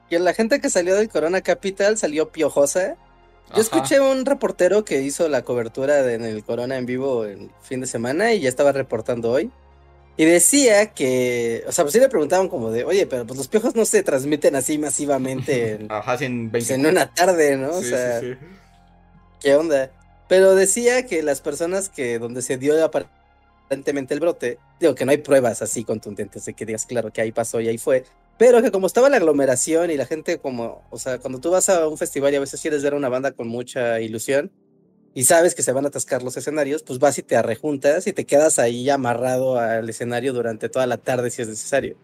que la gente que salió del Corona Capital salió piojosa yo escuché un reportero que hizo la cobertura de, en el Corona en vivo el fin de semana y ya estaba reportando hoy. Y decía que, o sea, pues sí le preguntaban como de, oye, pero pues los piojos no se transmiten así masivamente en, Ajá, en, pues, en una tarde, ¿no? o sea, ¿qué onda? Pero decía que las personas que donde se dio aparentemente el brote, digo que no hay pruebas así contundentes de que digas, claro, que ahí pasó y ahí fue, pero que como estaba la aglomeración y la gente como, o sea, cuando tú vas a un festival y a veces quieres ver a una banda con mucha ilusión y sabes que se van a atascar los escenarios, pues vas y te arrejuntas y te quedas ahí amarrado al escenario durante toda la tarde si es necesario.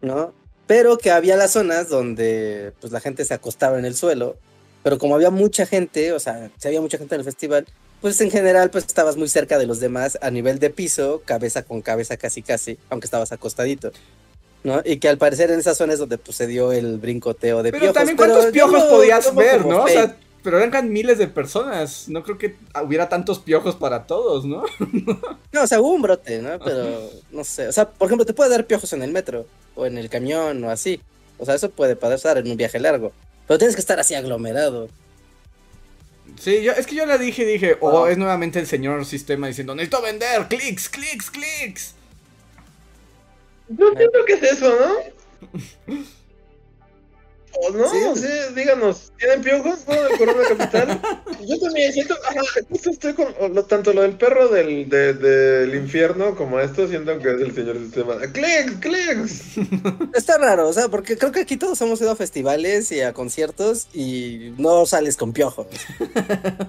¿No? Pero que había las zonas donde pues la gente se acostaba en el suelo, pero como había mucha gente, o sea, si había mucha gente en el festival, pues en general pues estabas muy cerca de los demás a nivel de piso, cabeza con cabeza casi casi, aunque estabas acostadito. ¿no? Y que al parecer en esa zona es donde pues, se dio el brincoteo de Pero piojos. también cuántos piojos lo podías ver, ¿no? O sea, pero eran miles de personas. No creo que hubiera tantos piojos para todos, ¿no? No, o sea, hubo un brote, ¿no? Pero no sé. O sea, por ejemplo, te puede dar piojos en el metro o en el camión o así. O sea, eso puede pasar en un viaje largo. Pero tienes que estar así aglomerado. Sí, yo, es que yo le dije, dije, o Wow. es nuevamente el señor sistema diciendo, necesito vender, clics, clics, clics. Yo siento que es eso, ¿no? O no, Sí. sí, díganos, ¿tienen piojos no, del Corona Capital? Yo también siento, ajá, justo estoy con lo- tanto lo del perro del, de- del infierno como esto, siento que es el señor sistema. ¡Clics, clics! Está raro, o sea, porque creo que aquí todos hemos ido a festivales y a conciertos y no sales con piojos.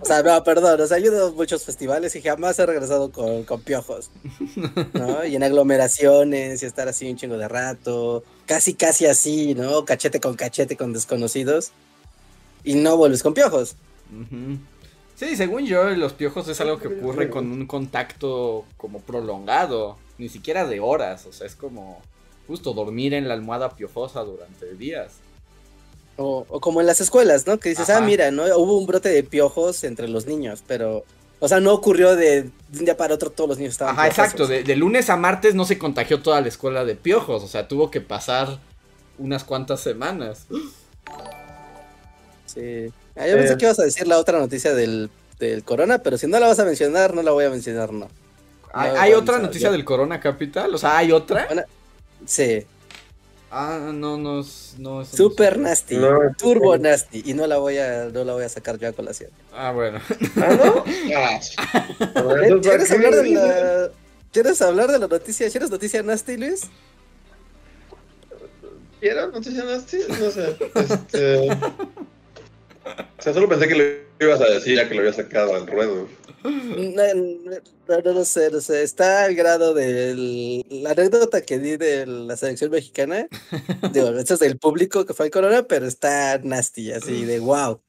O sea, no, perdón, o sea, yo he ido a muchos festivales y jamás he regresado con, con piojos. ¿No? Y en aglomeraciones y estar así un chingo de rato, casi, casi así, ¿no? Cachete con cachete con desconocidos. Y no vuelves con piojos. Sí, según yo, los piojos es algo que ocurre con un contacto como prolongado, ni siquiera de horas, o sea, es como justo dormir en la almohada piojosa durante días. O, o como en las escuelas, ¿no? Que dices, Ajá. ah, mira, ¿no? Hubo un brote de piojos entre los niños, pero... O sea, no ocurrió de, de un día para otro todos los niños estaban Ajá, exacto, de, de lunes a martes no se contagió toda la escuela de piojos, o sea, tuvo que pasar unas cuantas semanas. Sí. Ah, yo pensé Eh. que ibas a decir la otra noticia del, del corona, pero si no la vas a mencionar, no la voy a mencionar, no. ¿Hay, No, hay vamos otra noticia ya. del Corona Capital? O sea, ¿hay otra? Bueno, Sí, Ah, no, no, es- no. super nasty, No. turbo nasty, y no la voy a, no la voy a sacar yo a colación. Ah, bueno. ¿Ah, no? Ah, ¿Eh? ¿Quieres hablar de la, ¿Quieres hablar de la noticia? ¿Quieres noticia nasty, Luis? ¿Quiero noticia nasty? No sé. Este... O sea, solo pensé que lo ibas a decir ya que lo había sacado al ruedo. No, no, no, no sé, no sé. Está al grado de la anécdota que di de la selección mexicana. Digo, esto es del público que fue al Corona, pero está nasty, así de wow.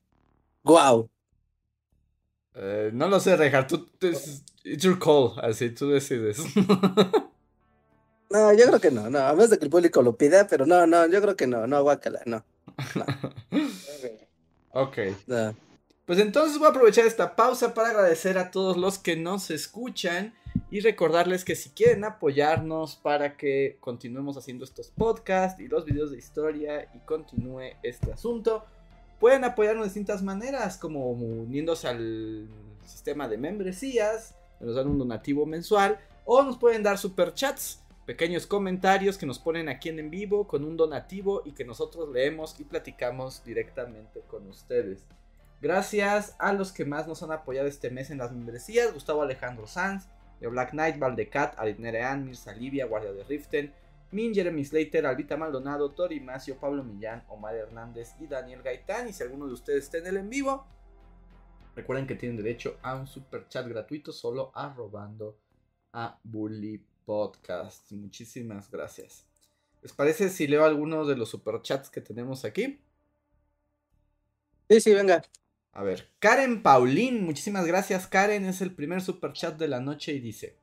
Wow. Eh, no lo sé, Rejar, tú. It's your call, así tú decides. No, yo creo que no, no, a menos de que el público lo pida, pero no, no, yo creo que no, no, guácala, no, ok. Pues entonces voy a aprovechar esta pausa para agradecer a todos los que nos escuchan y recordarles que si quieren apoyarnos para que continuemos haciendo estos podcasts y los videos de historia y continúe este asunto, pueden apoyarnos de distintas maneras, como uniéndose al sistema de membresías, nos dan un donativo mensual, o nos pueden dar superchats, pequeños comentarios que nos ponen aquí en en vivo con un donativo y que nosotros leemos y platicamos directamente con ustedes. Gracias a los que más nos han apoyado este mes en las membresías: Gustavo Alejandro Sanz, de Black Knight, Valdecat, Aritnerean, Mirza Livia, Guardia de Riften, Min, Jeremy Slater, Albita Maldonado, Tori Macio, Pablo Millán, Omar Hernández y Daniel Gaitán. Y si alguno de ustedes está en el en vivo, recuerden que tienen derecho a un super chat gratuito solo arrobando a Bully Podcast. Muchísimas gracias. ¿Les parece si leo algunos de los superchats que tenemos aquí? Sí, sí, venga. A ver, Karen Paulín, muchísimas gracias Karen, es el primer superchat de la noche y dice,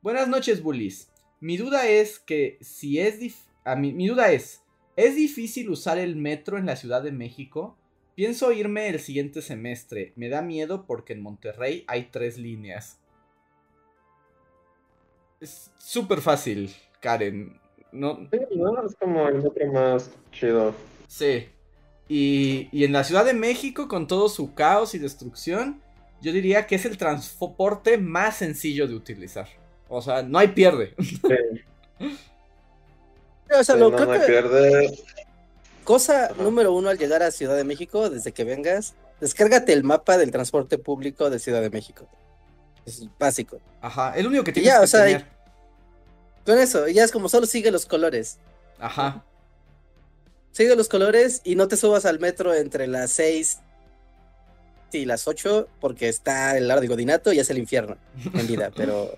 buenas noches bullies, mi duda es que si es, a mi, mi duda es, ¿es difícil usar el metro en la Ciudad de México? Pienso irme el siguiente semestre, me da miedo porque en Monterrey hay tres líneas. Es súper fácil, Karen, no, Sí, ¿no? Es como el otro más chido. Sí. Y, y en la Ciudad de México, con todo su caos y destrucción, yo diría que es el transporte más sencillo de utilizar. O sea, no hay pierde. Sí, O sea, sí, lo no, creo no hay que pierde. cosa Ajá. número uno al llegar a Ciudad de México, desde que vengas, descárgate el mapa del transporte público de Ciudad de México. Es básico. Ajá, es lo único que tienes ya, que o sea, tener. Con eso, ya es como solo sigue los colores. Ajá. Sigue los colores y no te subas al metro entre las 6 y las 8 porque está el de Godinato y es el infierno en vida, pero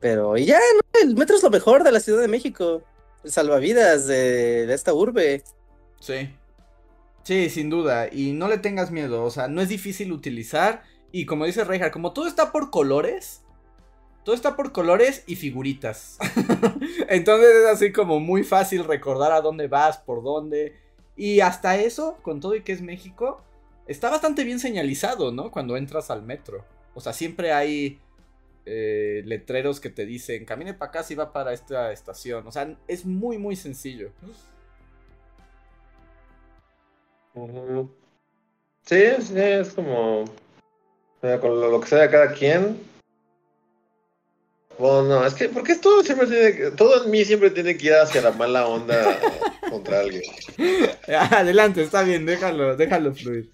pero y ya, no, el metro es lo mejor de la Ciudad de México, el salvavidas de, de esta urbe. Sí. Sí, sin duda. Y no le tengas miedo. O sea, no es difícil utilizar. Y como dice Reinhardt, como todo está por colores, todo está por colores y figuritas. Entonces es así como muy fácil recordar a dónde vas, por dónde. Y hasta eso, con todo y que es México, está bastante bien señalizado, ¿no? Cuando entras al metro. O sea, siempre hay eh, letreros que te dicen, camine para acá si va para esta estación. O sea, es muy, muy sencillo. Sí, sí, es como... Con lo, que sea de cada quien. Bueno, no, es que, porque todo siempre tiene todo en mí siempre tiene que ir hacia la mala onda contra alguien. Adelante, está bien, déjalo, déjalo fluir.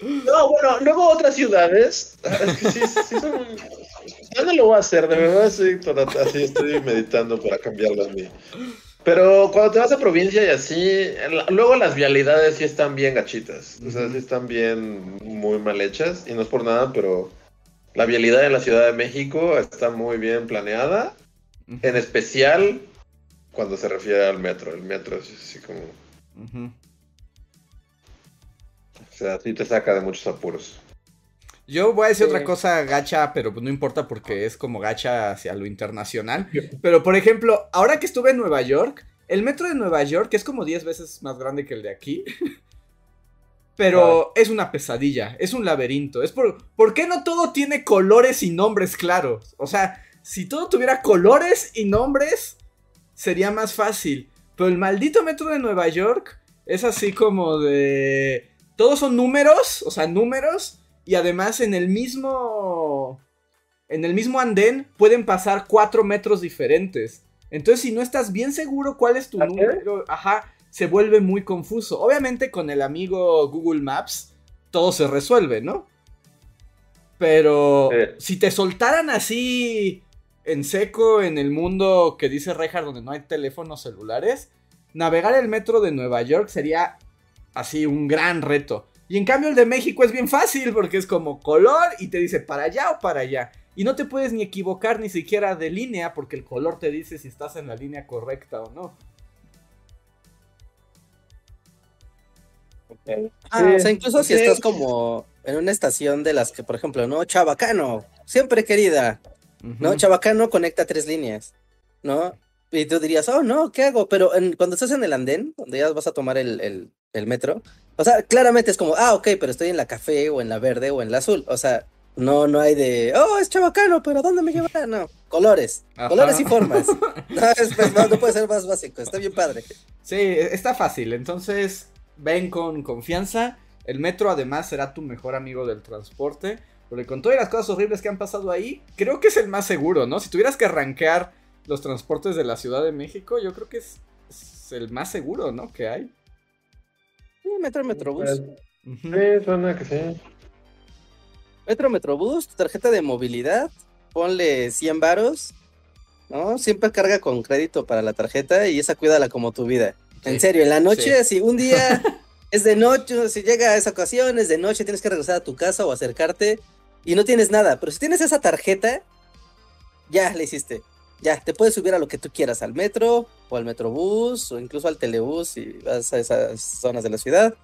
No, bueno, luego otras ciudades. Es que sí, sí son. Ya no lo voy a hacer, de verdad, sí, así estoy meditando para cambiarlo en mí. Pero cuando te vas a provincia y así, luego las vialidades sí están bien gachitas. O sea, sí están bien muy mal hechas. Y no es por nada, pero la vialidad en la Ciudad de México está muy bien planeada. En especial cuando se refiere al metro. El metro es así como. O sea, sí te saca de muchos apuros. Yo voy a decir otra cosa gacha, pero pues no importa porque es como gacha hacia lo internacional. Pero por ejemplo, ahora que estuve en Nueva York, el metro de Nueva York es como 10 veces más grande que el de aquí. Pero es una pesadilla, es un laberinto. Es por, ¿por qué no todo tiene colores y nombres claros? O sea, si todo tuviera colores y nombres, sería más fácil. Pero el maldito metro de Nueva York es así como de... Todos son números, o sea, números y además en el mismo. En el mismo andén pueden pasar cuatro metros diferentes. Entonces, si no estás bien seguro cuál es tu número, ajá, se vuelve muy confuso. Obviamente, con el amigo Google Maps, todo se resuelve, ¿no? Pero si te soltaran así en seco en el mundo que dice Reinhardt, donde no hay teléfonos celulares, navegar el metro de Nueva York sería así un gran reto. Y en cambio el de México es bien fácil porque es como color y te dice para allá o para allá. Y no te puedes ni equivocar ni siquiera de línea porque el color te dice si estás en la línea correcta o no. Ah, o sea, incluso si estás como en una estación de las que, por ejemplo, ¿no? Chabacano, siempre querida, ¿no? Chabacano conecta tres líneas, ¿no? Y tú dirías, oh, no, ¿qué hago? Pero cuando estás en el andén, donde ya vas a tomar el, el metro, o sea, claramente es como, ah, ok, pero estoy en la café o en la verde o en la azul. O sea, no, no hay de, oh, es chabacano, pero ¿dónde me llevará? No, colores, colores y formas. No, no, puede ser más básico, está bien padre. Sí, está fácil, entonces ven con confianza. El metro además será tu mejor amigo del transporte. Porque con todas las cosas horribles que han pasado ahí, creo que es el más seguro, ¿no? Si tuvieras que arranquear los transportes de la Ciudad de México, yo creo que es, es el más seguro, ¿no? Que hay. Metro Metrobús. Sí, suena que sí. Metro Metrobús, tarjeta de movilidad, ponle 100 varos, ¿no? Siempre carga con crédito para la tarjeta y esa cuídala como tu vida. En serio, en la noche, si un día es de noche, si llega a esa ocasión, es de noche, tienes que regresar a tu casa o acercarte y no tienes nada, pero si tienes esa tarjeta, ya le hiciste. Ya, te puedes subir a lo que tú quieras, al metro o al metrobús o incluso al telebús si vas a esas zonas de la ciudad,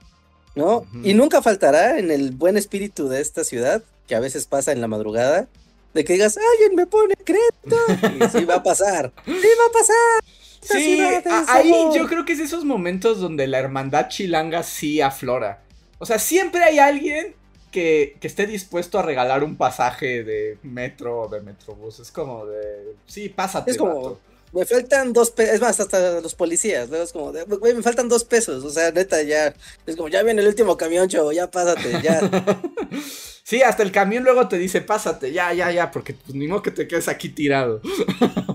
¿no? Y nunca faltará en el buen espíritu de esta ciudad, que a veces pasa en la madrugada, de que digas, alguien me pone crédito. Y sí va a pasar, sí va a pasar. Sí, ahí yo creo que es esos momentos donde la hermandad chilanga sí aflora. O sea, siempre hay alguien que, esté dispuesto a regalar un pasaje de metro o de metrobús. Es como de. Sí, pásate. Es como. Me faltan dos pesos. Es más, hasta los policías. Luego es como, de, güey, me faltan dos pesos. O sea, neta, ya. Es como, ya viene el último camión, chavo. Ya pásate, ya. sí, hasta el camión luego te dice, pásate, ya, ya, ya. Porque pues ni modo que te quedes aquí tirado.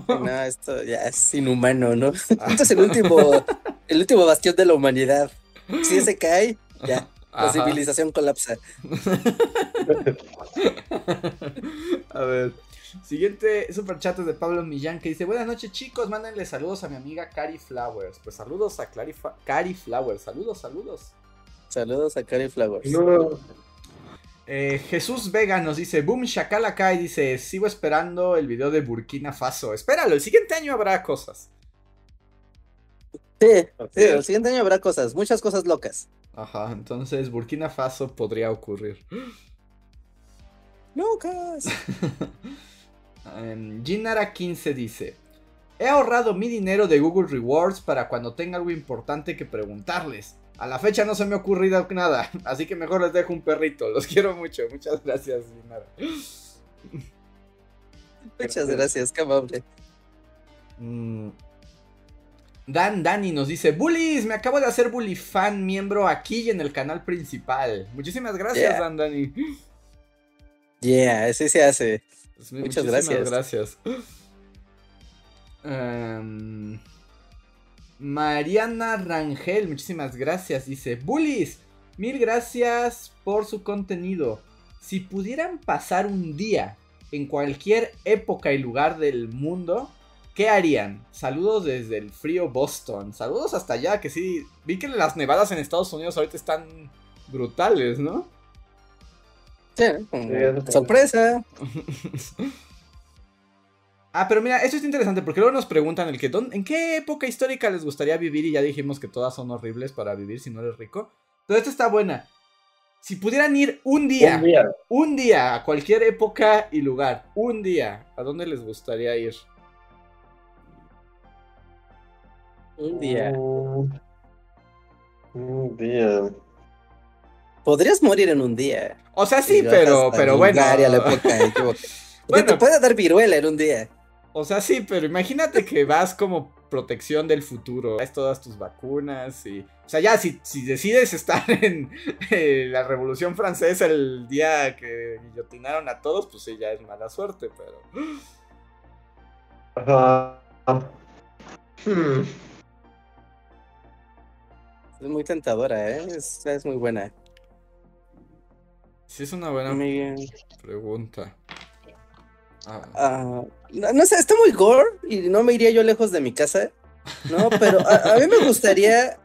no, esto ya es inhumano, ¿no? Esto es el último. el último bastión de la humanidad. Si ese cae, ya. La civilización colapsa. a ver. Siguiente super chat de Pablo Millán que dice: Buenas noches, chicos. Mándenle saludos a mi amiga Cari Flowers. Pues saludos a Cari Flowers. Saludos, saludos. Saludos a Cari Flowers. Eh, Jesús Vega nos dice: Boom Shakalaka. Y dice: Sigo esperando el video de Burkina Faso. Espéralo, el siguiente año habrá cosas. Sí, sí, el siguiente año habrá cosas, muchas cosas locas. Ajá, entonces Burkina Faso podría ocurrir. ¡Lucas! Um, Ginara15 dice: He ahorrado mi dinero de Google Rewards para cuando tenga algo importante que preguntarles. A la fecha no se me ha ocurrido nada, así que mejor les dejo un perrito. Los quiero mucho. Muchas gracias, Ginara. Muchas gracias, qué amable. Mm. Dan Dani nos dice, Bullies, me acabo de hacer Bully fan miembro aquí y en el canal principal. Muchísimas gracias, Dan Dani. Yeah, así se hace. Pues, Muchas gracias. gracias. Em, Mariana Rangel, muchísimas gracias. Dice, Bullies, mil gracias por su contenido. Si pudieran pasar un día en cualquier época y lugar del mundo, ¿qué harían? Saludos desde el frío Boston. Saludos hasta allá, que sí, vi que las nevadas en Estados Unidos ahorita están brutales, ¿no? Sí, sorpresa. ah, pero mira, esto es interesante porque luego nos preguntan el que ¿en qué época histórica les gustaría vivir? Y ya dijimos que todas son horribles para vivir si no eres rico. Pero esta está buena. Si pudieran ir un día, un día, a cualquier época y lugar, un día, ¿a dónde les gustaría ir? Un día. un día. Podrías morir en un día. O sea, sí, pero, pero bueno. La época, bueno, te puede dar viruela en un día. O sea, sí, pero imagínate que vas como protección del futuro. Traes todas tus vacunas y... O sea, ya si, si decides estar en la Revolución Francesa el día que guillotinaron a todos, pues sí, ya es mala suerte, pero... Hmm. Es muy tentadora, ¿eh? Es, es muy buena. Sí, es una buena pregunta. Ah. ah. no, sé, está muy gore y no me iría yo lejos de mi casa. No, pero a, mí me gustaría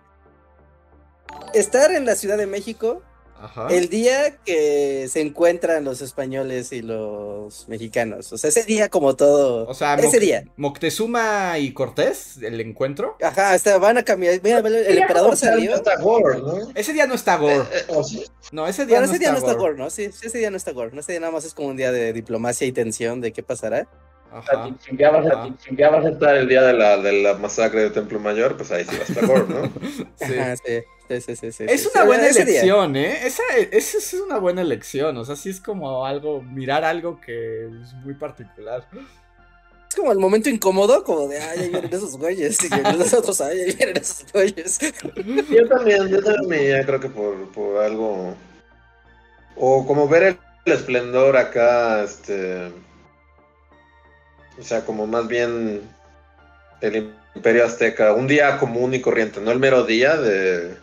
estar en la Ciudad de México el día que se encuentran los españoles y los mexicanos. O sea, ese día como todo. O sea, ese día. Moctezuma y Cortés, el encuentro. Ajá, van a cambiar. Mira, el, emperador salió. Ese día no está Gore. Eh, eh, no, ese día, no, ese día no está Gore. ¿no? Sí, ese día no está Gore. Ese día nada más es como un día de diplomacia y tensión de qué pasará. Ajá. Si ya, vas a, estar el día de la, de la masacre de Templo Mayor, pues ahí sí va a estar Gore, ¿no? sí. Ajá, sí es una buena elección, ¿eh? Esa, es una buena elección. O sea, sí es como algo, mirar algo que es muy particular. Es como el momento incómodo, como de, ay, ahí vienen esos güeyes. Y nosotros, ay, ahí vienen esos güeyes. Yo también, yo también creo que por, por algo. O como ver el, el esplendor acá, este. O sea, como más bien el Imperio Azteca, un día común y corriente, no el mero día de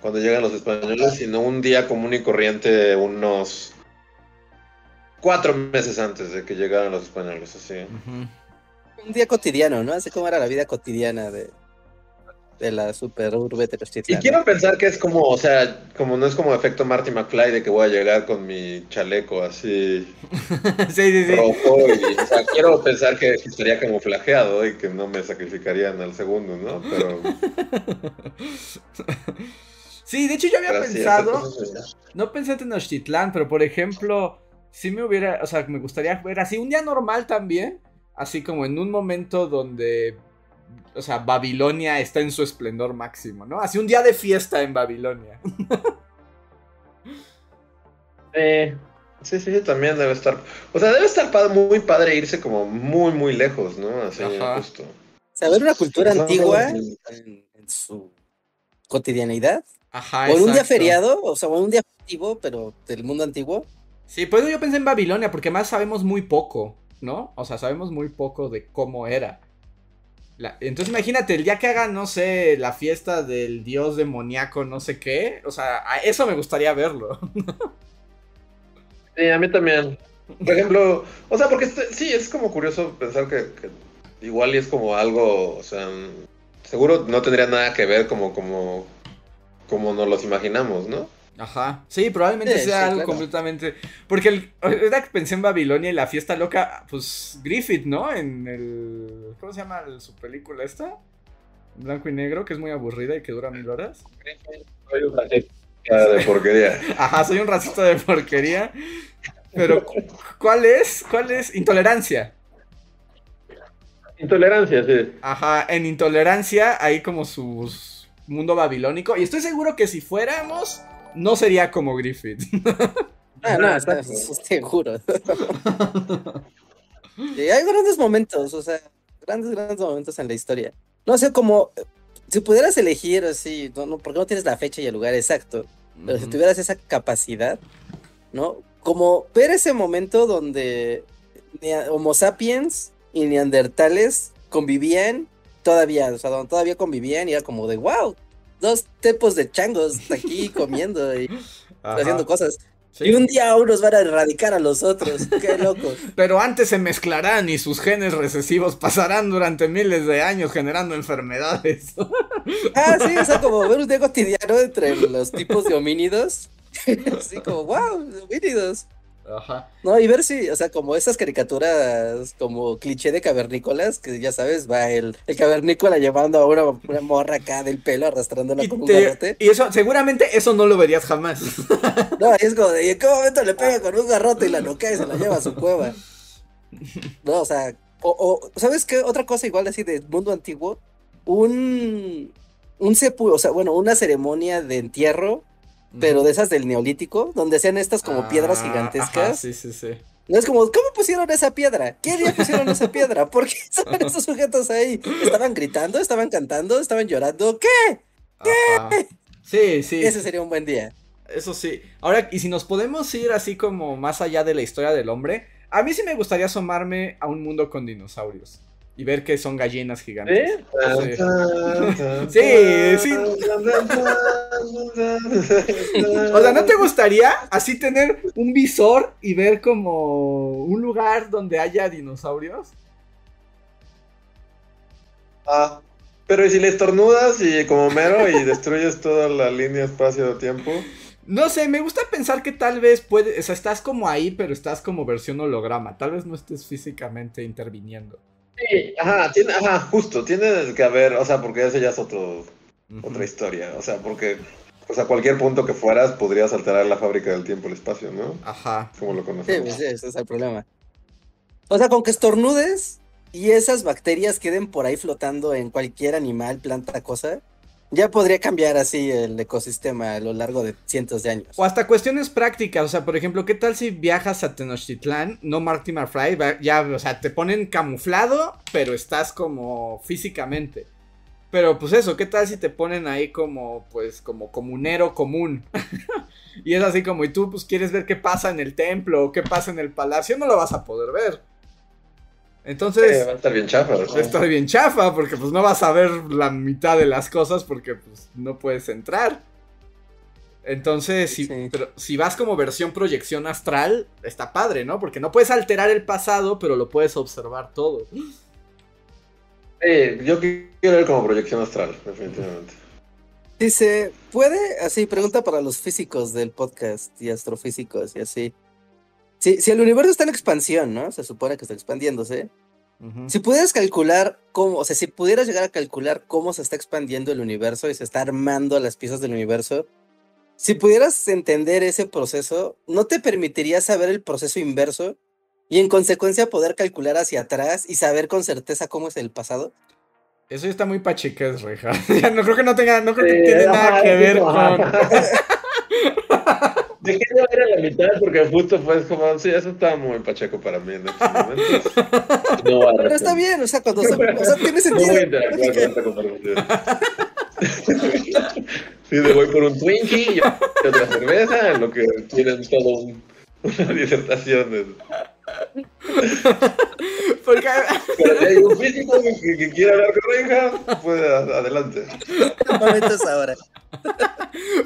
cuando llegan los españoles, sino un día común y corriente, unos cuatro meses antes de que llegaran los españoles, así. Un día cotidiano, ¿no? Así como era la vida cotidiana de, de la super urbe Y quiero pensar que es como, o sea, como no es como efecto Marty McFly de que voy a llegar con mi chaleco así sí, sí, rojo y, o sea, quiero pensar que estaría camuflajeado y que no me sacrificarían al segundo, ¿no? Pero Sí, de hecho yo había pensado, no pensé en Tenochtitlán, pero por ejemplo, si me hubiera, o sea, me gustaría ver así un día normal también, así como en un momento donde o sea, Babilonia está en su esplendor máximo, ¿no? Así un día de fiesta en Babilonia. sí, sí, también debe estar. O sea, debe estar muy padre irse como muy, muy lejos, ¿no? Así, justo. Saber una cultura antigua en, su cotidianidad. Ajá, o en un día feriado, o sea, o en un día festivo, pero del mundo antiguo. Sí, pues yo pensé en Babilonia, porque más sabemos muy poco, ¿no? O sea, sabemos muy poco de cómo era entonces imagínate, el día que hagan, no sé, la fiesta del dios demoníaco, no sé qué. O sea, a eso me gustaría verlo. sí, a mí también. Por ejemplo, o sea, porque este, sí, es como curioso pensar que, igual y es como algo, o sea, seguro no tendría nada que ver como, como, como nos los imaginamos, ¿no? Ajá. Sí, probablemente sea algo completamente. Porque el, ahorita que pensé en Babilonia y la fiesta loca, pues Griffith, ¿no? En el. ¿Cómo se llama su película esta? Blanco y negro, que es muy aburrida y que dura mil horas. Soy un racista de porquería. Ajá, soy un racista de porquería. Pero, ¿cuál es? ¿Cuál es? Intolerancia. Intolerancia, sí. Ajá, en intolerancia hay como su mundo babilónico. Y estoy seguro que si fuéramos, no sería como Griffith. Ah, no, está, seguro. y hay grandes momentos, o sea, grandes, grandes momentos en la historia. No sé, como si pudieras elegir así, no, porque no tienes la fecha y el lugar exacto, pero si tuvieras esa capacidad, ¿no? Como ver ese momento donde Homo sapiens y neandertales convivían todavía, o sea, donde todavía convivían y era como de wow, dos tepos de changos aquí comiendo y haciendo cosas. Y un día unos van a erradicar a los otros. Qué loco. Pero antes se mezclarán y sus genes recesivos pasarán durante miles de años generando enfermedades. Ah, sí, o sea, como ver un día cotidiano entre los tipos de homínidos. Así como, wow, homínidos. Ajá. No, y ver si, o sea, como esas caricaturas como cliché de cavernícolas, que ya sabes, va el, el cavernícola llevando a una, morra acá del pelo arrastrándola con un garrote. Y eso, seguramente eso no lo verías jamás. No, es como de, ¿en qué momento le pega con un garrote y la noquea y se la lleva a su cueva? No, o sea, o, ¿sabes qué? Otra cosa igual así de mundo antiguo, un, un sepulcro, o sea, bueno, una ceremonia de entierro pero de esas del neolítico, donde hacían estas como piedras ah, gigantescas. sí, sí, sí. No es como, ¿cómo pusieron esa piedra? ¿Qué día pusieron esa piedra? ¿Por qué estaban esos sujetos ahí? ¿Estaban gritando? ¿Estaban cantando? ¿Estaban llorando? ¿Qué? ¿Qué? Sí, sí. Ese sería un buen día. Eso sí. Ahora, y si nos podemos ir así como más allá de la historia del hombre, a mí sí me gustaría asomarme a un mundo con dinosaurios y ver que son gallinas gigantes. Sí, sí. o sea, ¿no te gustaría así tener un visor y ver como un lugar donde haya dinosaurios? Ah, pero ¿y si le estornudas y como mero y destruyes toda la línea espacio-tiempo? No sé, me gusta pensar que tal vez puedes, o sea, estás como ahí, pero estás como versión holograma. Tal vez no estés físicamente interviniendo. Sí, ajá, tiene, ajá, justo, tiene que haber, o sea, porque ese ya es otro, otra historia, o sea, porque, o sea, cualquier punto que fueras podrías alterar la fábrica del tiempo y el espacio, ¿no? Ajá. Como lo conocemos. Sí, ese es el problema. O sea, con que estornudes y esas bacterias queden por ahí flotando en cualquier animal, planta, cosa, ya podría cambiar así el ecosistema a lo largo de cientos de años. O hasta cuestiones prácticas, o sea, por ejemplo, ¿qué tal si viajas a Tenochtitlán, no Marty McFly, ya, o sea, te ponen camuflado, pero estás como físicamente. Pero pues eso, ¿qué tal si te ponen ahí como, pues, como comunero común? y es así como, y tú pues quieres ver qué pasa en el templo o qué pasa en el palacio, no lo vas a poder ver. Entonces. va a estar bien chafa. Va a estar bien chafa, porque pues no vas a ver la mitad de las cosas porque pues no puedes entrar. Entonces, si, pero, si vas como versión proyección astral, está padre, ¿no? Porque no puedes alterar el pasado, pero lo puedes observar todo. Sí, yo quiero ver como proyección astral, definitivamente. Dice, ¿puede? Así, pregunta para los físicos del podcast y astrofísicos y así. Si, el universo está en expansión, ¿no? Se supone que está expandiéndose. Si pudieras calcular cómo, o sea, si pudieras llegar a calcular cómo se está expandiendo el universo y se está armando las piezas del universo, si pudieras entender ese proceso, ¿no te permitiría saber el proceso inverso y en consecuencia poder calcular hacia atrás y saber con certeza cómo es el pasado? Eso ya está muy pacheques, Reja. no creo que no tenga, no creo que tiene nada que ver con. Dejé de ver a la mitad porque justo fue como, sí, eso estaba muy pacheco para mí en estos momentos. No, Pero está bien, o sea, cuando se, o sea, tiene sentido. No voy a interactuar con esta conversación. Sí, me voy por un Twinkie y otra cerveza, en lo que tienen todo un, una disertación. De... Porque... Pero si hay un físico que, que quiera hablar con Reija, pues adelante. El momento es ahora.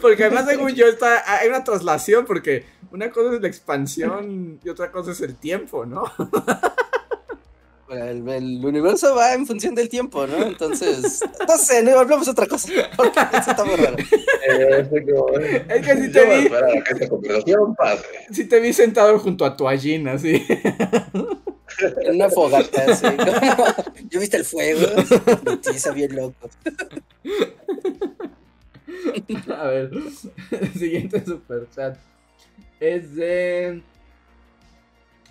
Porque además, según yo, está, hay una traslación, porque una cosa es la expansión y otra cosa es el tiempo, ¿no? El, universo va en función del tiempo, ¿no? Entonces, no sé, no hablamos otra cosa, porque eso está muy raro. Eh, es que si te vi... Si te vi sentado junto a tu allín, así. En una fogata, así. ¿Yo viste el fuego? Noticia bien loco. A ver, el siguiente super chat es de.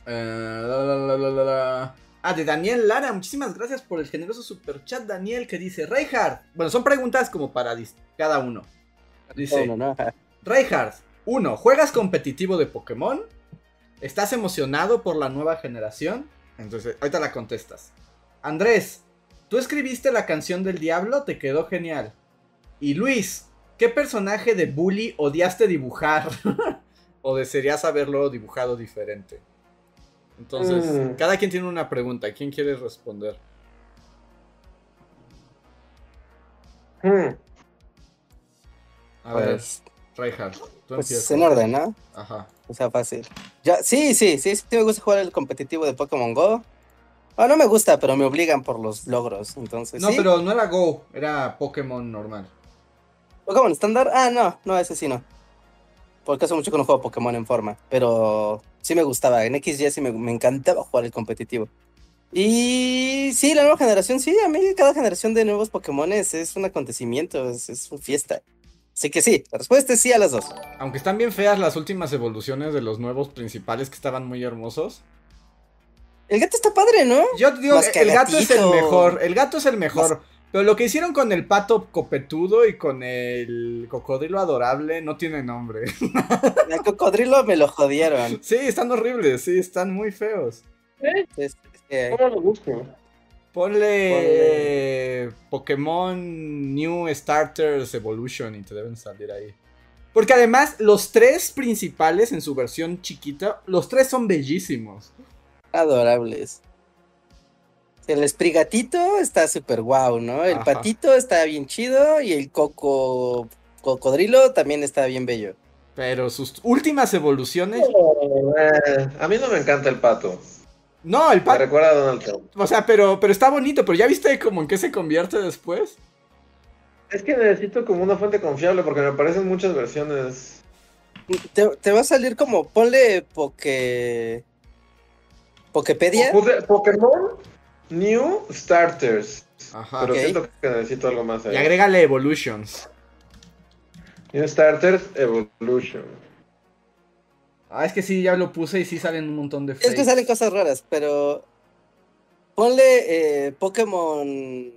Uh, la, la, la, Ah, de Daniel Lara. Muchísimas gracias por el generoso super chat, Daniel, que dice, Reinhardt. Bueno, son preguntas como para cada uno. Dice, No, no, no. Reinhardt, uno, ¿juegas competitivo de Pokémon? ¿Estás emocionado por la nueva generación? Entonces, ahorita la contestas. Andrés, ¿tú escribiste la canción del diablo? Te quedó genial. Y Luis, ¿qué personaje de Bully odiaste dibujar? ¿O desearías haberlo dibujado diferente? Entonces, Mm. cada quien tiene una pregunta. ¿Quién quiere responder? Hmm. A ver, Pues, Reinhardt, tú pues empiezas. en orden, ¿no? Ajá. O sea, fácil. Ya, sí, sí, sí, sí me gusta jugar el competitivo de Pokémon Go. Ah, no me gusta, pero me obligan por los logros, entonces No, sí. pero no era Go, era Pokémon normal. Pokémon estándar, ah, no, no, ese sí no. Porque hace mucho que no juego Pokémon en forma, pero sí me gustaba. En XY sí me, me encantaba jugar el competitivo. Y sí, la nueva generación, sí, a mí cada generación de nuevos Pokémon es, un acontecimiento, es, es una fiesta. Así que sí, la respuesta es sí a las dos. Aunque están bien feas las últimas evoluciones de los nuevos principales que estaban muy hermosos. El gato está padre, ¿no? Yo digo, el gato es el mejor, el gato es el mejor. Pero lo que hicieron con el pato copetudo y con el cocodrilo adorable no tiene nombre. El cocodrilo me lo jodieron. Sí, están horribles, sí, están muy feos. Es- es- ¿Cómo lo busco? Ponle Pokémon New Starters Evolution y te deben salir ahí. Porque además, los tres principales en su versión chiquita, los tres son bellísimos. adorables. El esprigatito está súper guau, ¿no? El Ajá. patito está bien chido y el coco cocodrilo también está bien bello. Pero sus últimas evoluciones. Eh, a mí no me encanta el pato. No, el Me pato. recuerda a Donald Trump. O sea, pero, pero está bonito. Pero ya viste como en qué se convierte después. Es que necesito como una fuente confiable porque me aparecen muchas versiones. Te, te va a salir como, ponle poke... Pokepedia. Pokémon New Starters. Ajá. Pero siento que necesito algo más ahí. Y agrégale Evolutions. New Starters Evolution. Ah, es que sí, ya lo puse y sí salen un montón de Es que fakes. salen cosas raras, pero ponle eh, Pokémon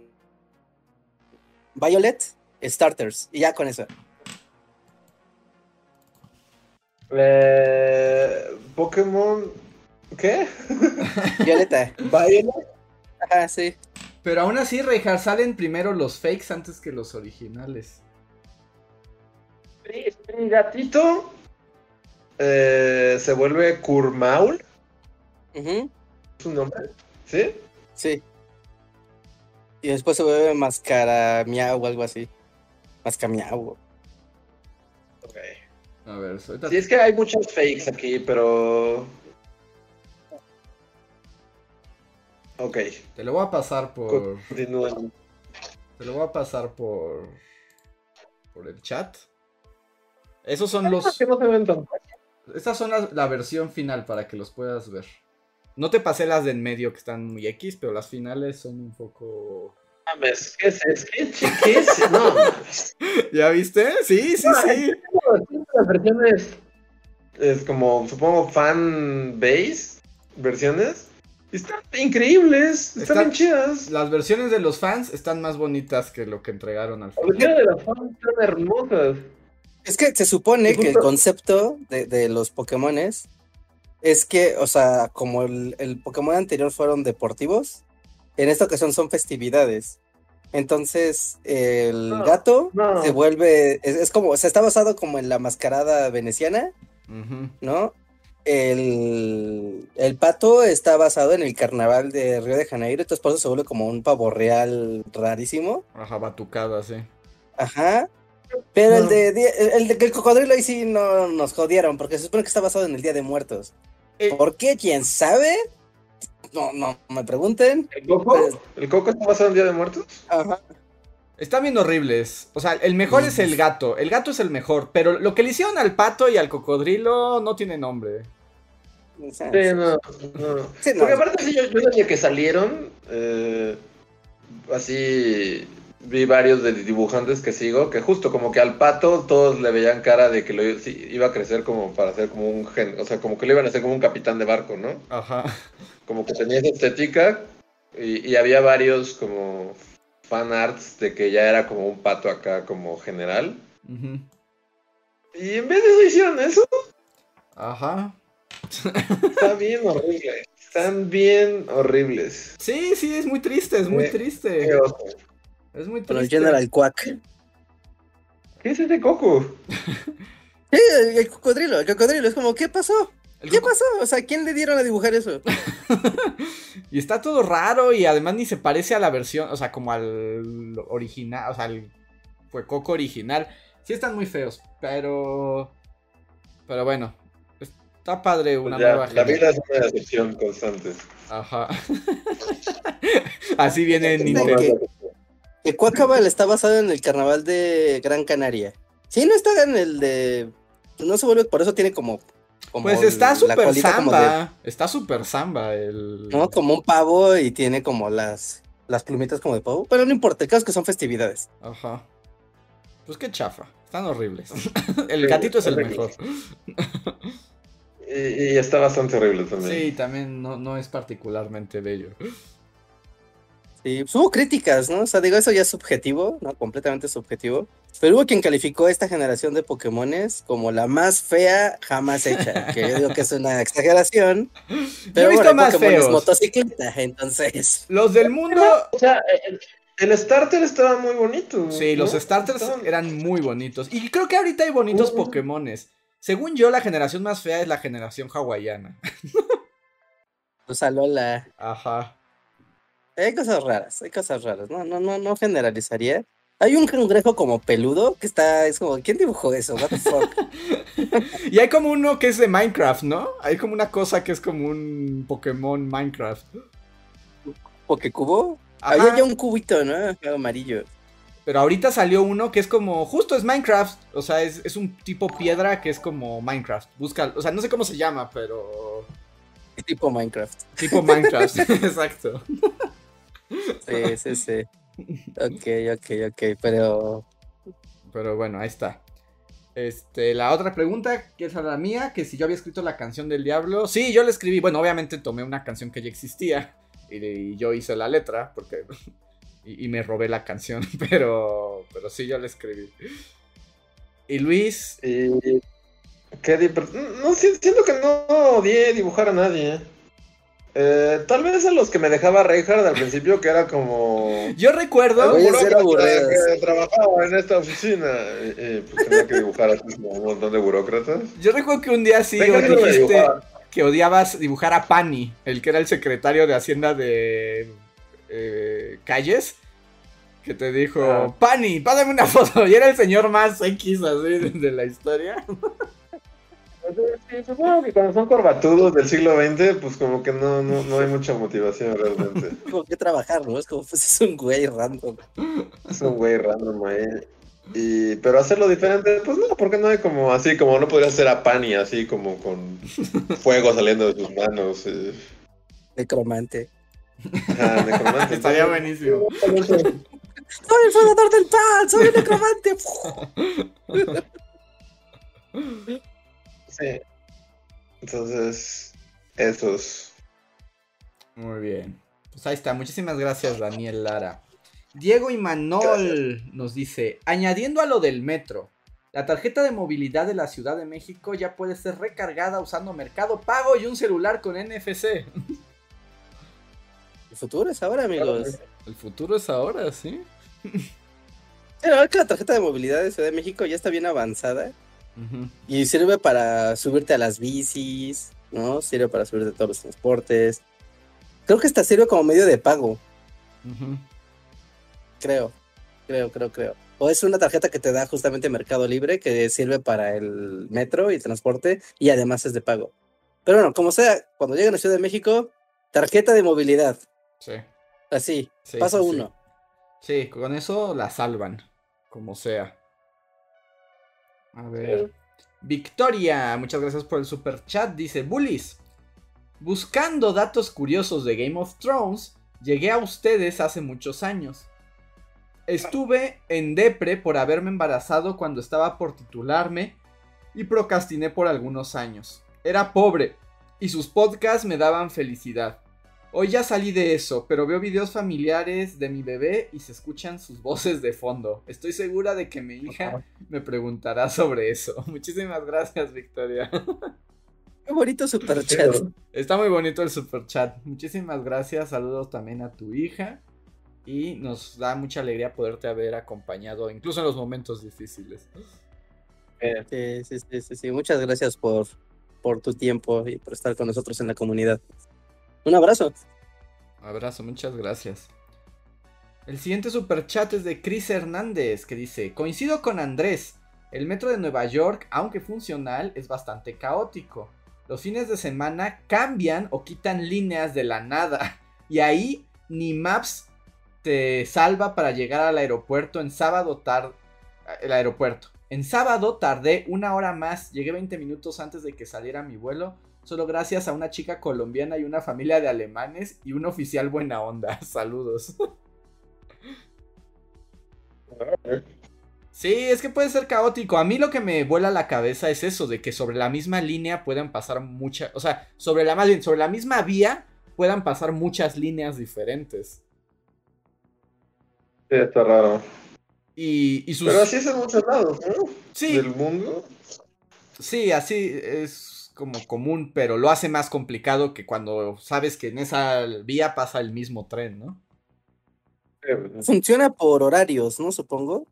Violet Starters y ya con eso. Eh, Pokémon. ¿Qué? Violeta. Violet. Ajá, sí. Pero aún así, Reinhardt, salen primero los fakes antes que los originales. Mi gatito eh, se vuelve Kurmaul. Ujú, ¿Es su nombre? ¿Sí? Sí. Y después se vuelve Mascara Miau o algo así. Mascamiau. Ok. A ver, ahorita- Sí, es que hay muchos fakes aquí, pero. Ok, te lo voy a pasar por. Te lo voy a pasar por. Por el chat. Esos son los. ¿Qué no se ven tan- Estas son las- la versión final para que los puedas ver. No te pasé las de en medio que están muy X, pero las finales son un poco. Mames, ¿Qué es? ¿Qué, es? No. ¿Ya viste? Sí, sí, sí. las versiones es como, supongo, fan base versiones. Están increíbles, están, Están- bien chidas. Las versiones de los fans están más bonitas que lo que entregaron al Las final. versiones de las fans están hermosas. Es que se supone que el concepto de, de los Pokémones es que, o sea, como el, el Pokémon anterior fueron deportivos, en esta ocasión son festividades. Entonces, el No, gato no. se vuelve, es, es como, o sea, está basado como en la mascarada veneciana. ¿no? El, el pato está basado en el carnaval de Río de Janeiro, entonces por eso se vuelve como un pavo real rarísimo. Ajá, batucada, sí. Ajá. Pero el de el, el de que el cocodrilo ahí sí no nos jodieron, porque se supone que está basado en el Día de Muertos. Eh. ¿Por qué? ¿Quién sabe? No, no me pregunten. ¿El coco? ¿El coco está basado en Día de Muertos? Ajá. Están bien horribles. O sea, el mejor es el gato. El gato es el mejor. Pero lo que le hicieron al pato y al cocodrilo no tiene nombre. Sí, no, no. Sí, no. Porque aparte sí, yo, yo desde que salieron, eh, así, vi varios de dibujantes que sigo, que justo como que al pato todos le veían cara de que lo sí, iba a crecer como para ser como un gen, o sea, como que lo iban a hacer como un capitán de barco, ¿no? Ajá. Como que tenía esa estética y, y había varios como fan arts de que ya era como un pato acá como general. Y en vez de eso hicieron eso, Ajá. está bien horrible. Están bien horribles. Sí, sí, es muy triste, es muy Eh, triste. Es muy triste. General Quack. ¿Qué es ese coco? Sí, el, el cocodrilo, el cocodrilo. Es como, ¿qué pasó? ¿Qué pasó? O sea, ¿quién le dieron a dibujar eso? Y está todo raro y además ni se parece a la versión, o sea, como al original, o sea, al fue Coco original. Sí están muy feos, pero pero bueno, está padre una Pues ya, nueva la vida es una decepción constante. Ajá. Así viene No, Nintendo. que- Que Cuacabal está basado en el carnaval de Gran Canaria. Sí, no está en el de. No se vuelve, por eso tiene como. Como Pues está de- samba, está super samba el ¿no? Como un pavo y tiene como las, las plumitas como de pavo. Pero no importa, el caso es que son festividades. Ajá. Pues qué chafa, están horribles. el gatito es el mejor. Y, y está bastante horrible también. Sí, también no, no es particularmente bello. Sí, pues hubo críticas, ¿no? O sea, digo, eso ya es subjetivo, ¿no? Completamente subjetivo. Pero hubo quien calificó esta generación de Pokémones como la más fea jamás hecha. Que yo digo que es una exageración. Pero he visto bueno, más feos. motocicleta, entonces. Los del mundo. O sea, el, el starter estaba muy bonito. Sí, los starters Estaban- eran muy bonitos. Y creo que ahorita hay bonitos Ujú. Pokémones. Según yo, la generación más fea es la generación hawaiana. O sea, Lola. Ajá. Hay cosas raras, hay cosas raras. No, no, no, no generalizaría. Hay un cangrejo como peludo que está, es como, ¿quién dibujó eso? What the fuck? Y hay como uno que es de Minecraft, ¿no? Hay como una cosa que es como un Pokémon Minecraft. ¿Pokecubo? Ajá. Había ya un cubito, ¿no? Amarillo. Pero ahorita salió uno que es como, justo es Minecraft. O sea, es, es un tipo piedra que es como Minecraft. Busca, o sea, no sé cómo se llama, pero... Tipo Minecraft. Tipo Minecraft, exacto. Sí, sí, sí. Ok, ok, ok, pero Pero bueno, ahí está. Este, la otra pregunta, que es la mía, que si yo había escrito la canción del diablo. Sí, yo la escribí. Bueno, obviamente tomé una canción que ya existía. Y, y yo hice la letra, porque. Y, y me robé la canción. Pero. Pero sí, yo la escribí. Y Luis. Y. ¿Qué di- pero- No, si- siento que no odié dibujar a nadie. Eh, tal vez a los que me dejaba Reinhardt al principio, que era como. Yo recuerdo. Aburridas. que trabajaba en esta oficina. Y, y, pues tenía que dibujar así como un montón de burócratas. Yo recuerdo que un día sí dijiste que odiabas dibujar a Pani, el que era el secretario de Hacienda de eh, Calles. Que te dijo, Ah. Pani, pásame una foto. Y era el señor más X así de, de la historia. Sí, supongo que cuando son corbatudos del siglo XX, pues como que no, no, no hay mucha motivación realmente. tengo que trabajar, ¿no? Es como, pues es un güey random. Es un güey random ahí. Y, pero hacerlo diferente, pues no, porque no hay como así, como no podría hacer a Pani, así como con fuego saliendo de sus manos. Necromante. Ajá, necromante. Estaría buenísimo. ¡Soy el fundador del PAN! ¡Soy un necromante! Sí. Entonces, esos. Muy bien. Pues ahí está. Muchísimas gracias, Daniel Lara. Diego Imanol nos dice, añadiendo a lo del metro, la tarjeta de movilidad de la Ciudad de México ya puede ser recargada usando Mercado Pago y un celular con NFC. El futuro es ahora, amigos. El futuro es ahora, ¿sí? Pero que la tarjeta de movilidad de Ciudad de México ya está bien avanzada y sirve para subirte a las bicis, ¿no? Sirve para subirte a todos los transportes. Creo que esta sirve como medio de pago, creo. Creo, creo, creo. O es una tarjeta que te da justamente Mercado Libre que sirve para el metro y el transporte y además es de pago. Pero bueno, como sea, cuando lleguen a Ciudad de México, tarjeta de movilidad. Sí. Así, sí, paso sí, sí. uno. Sí, con eso la salvan, como sea. A ver. Victoria, muchas gracias por el super chat. Dice, Bullies, buscando datos curiosos de Game of Thrones, llegué a ustedes hace muchos años. Estuve en depre por haberme embarazado cuando estaba por titularme y procrastiné por algunos años. Era pobre y sus podcasts me daban felicidad. Hoy ya salí de eso, pero veo videos familiares de mi bebé y se escuchan sus voces de fondo. Estoy segura de que mi hija me preguntará sobre eso. Muchísimas gracias, Victoria. Qué bonito super chat. Está muy bonito el super chat. Muchísimas gracias. Saludos también a tu hija. Y nos da mucha alegría poderte haber acompañado, incluso en los momentos difíciles. Sí, sí, sí, sí, Muchas gracias por, por tu tiempo y por estar con nosotros en la comunidad. Un abrazo. Abrazo, muchas gracias. El siguiente super chat es de Chris Hernández que dice, coincido con Andrés, el metro de Nueva York, aunque funcional, es bastante caótico. Los fines de semana cambian o quitan líneas de la nada. Y ahí ni Maps te salva para llegar al aeropuerto en sábado tarde. El aeropuerto. En sábado tardé una hora más. Llegué 20 minutos antes de que saliera mi vuelo. Solo gracias a una chica colombiana y una familia de alemanes y un oficial buena onda. Saludos. Sí, es que puede ser caótico. A mí lo que me vuela la cabeza es eso, de que sobre la misma línea puedan pasar muchas, o sea, sobre la más bien, sobre la misma vía puedan pasar muchas líneas diferentes. Sí, está raro. Y, sus... Pero así es en muchos lados, ¿no? Sí. Del mundo. Sí, así es como común, pero lo hace más complicado que cuando sabes que en esa vía pasa el mismo tren, ¿no? Funciona por horarios, ¿no? Supongo.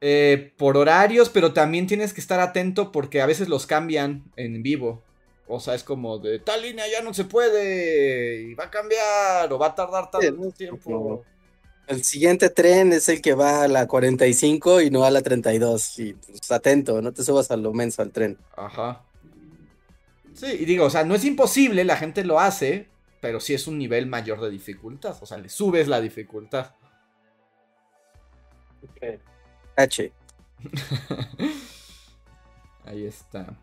Eh, por horarios, pero también tienes que estar atento porque a veces los cambian en vivo. O sea, es como de tal línea ya no se puede y va a cambiar o va a tardar tanto tiempo. El siguiente tren es el que va a la 45 y no a la 32. Y pues, atento, no te subas a lo menso al tren. Ajá. Sí, y digo, o sea, no es imposible, la gente lo hace, pero sí es un nivel mayor de dificultad. O sea, le subes la dificultad. Okay. H. Ahí está.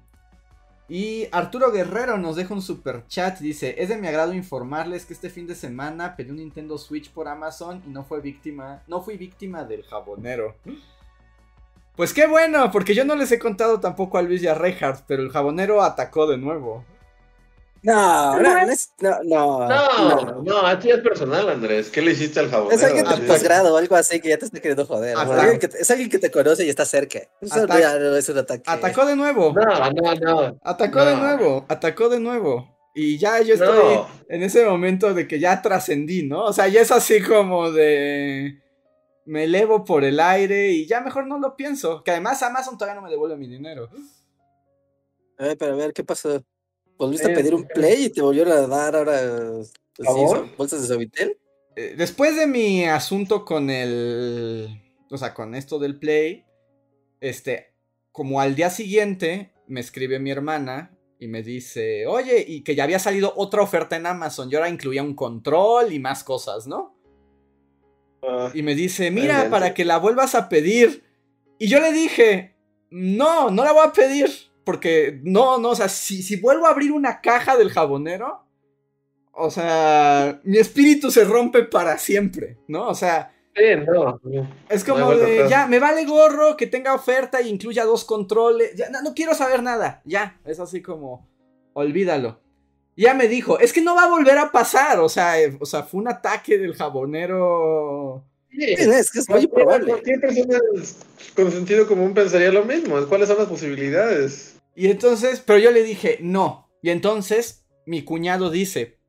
Y Arturo Guerrero nos deja un super chat. Dice: Es de mi agrado informarles que este fin de semana pedí un Nintendo Switch por Amazon y no fue víctima. No fui víctima del jabonero. Pues qué bueno, porque yo no les he contado tampoco a Luis y a Reinhardt, pero el jabonero atacó de nuevo. No, no, no, no, no, no, a ti es personal, Andrés. ¿Qué le hiciste al jabonero? Es alguien de posgrado o algo así que ya te está queriendo joder. es alguien que te conoce y está cerca. Eso es un ataque. Atacó de nuevo. No, no, no. Atacó de nuevo, atacó de nuevo. Y ya yo estoy en ese momento de que ya trascendí, ¿no? O sea, ya es así como de... Me elevo por el aire y ya mejor no lo pienso. Que además Amazon todavía no me devuelve mi dinero. A ver, pero a ver, ¿qué pasó? ¿Volviste a pedir un play y te volvieron a dar ahora pues, bolsas de Sovitel? Eh, después de mi asunto con el. O sea, con esto del play. Este. Como al día siguiente me escribe mi hermana y me dice, oye, y que ya había salido otra oferta en Amazon. Y ahora incluía un control y más cosas, ¿no? Ah, y me dice, mira, para que la vuelvas a pedir. Y yo le dije, no, no la voy a pedir. Porque no, no, o sea, si, si vuelvo a abrir una caja del jabonero, o sea, mi espíritu se rompe para siempre, ¿no? O sea, Sí, no. Es como de, ya, me vale gorro que tenga oferta e incluya dos controles. Ya, no, quiero saber nada. Ya, es así como, olvídalo. Ya me dijo, es que no va a volver a pasar. O sea, eh, o sea fue un ataque del jabonero es que es muy probable. Cualquier persona con sentido común pensaría lo mismo. ¿Cuáles son las posibilidades? Y entonces, pero yo le dije, no. Y entonces mi cuñado dice,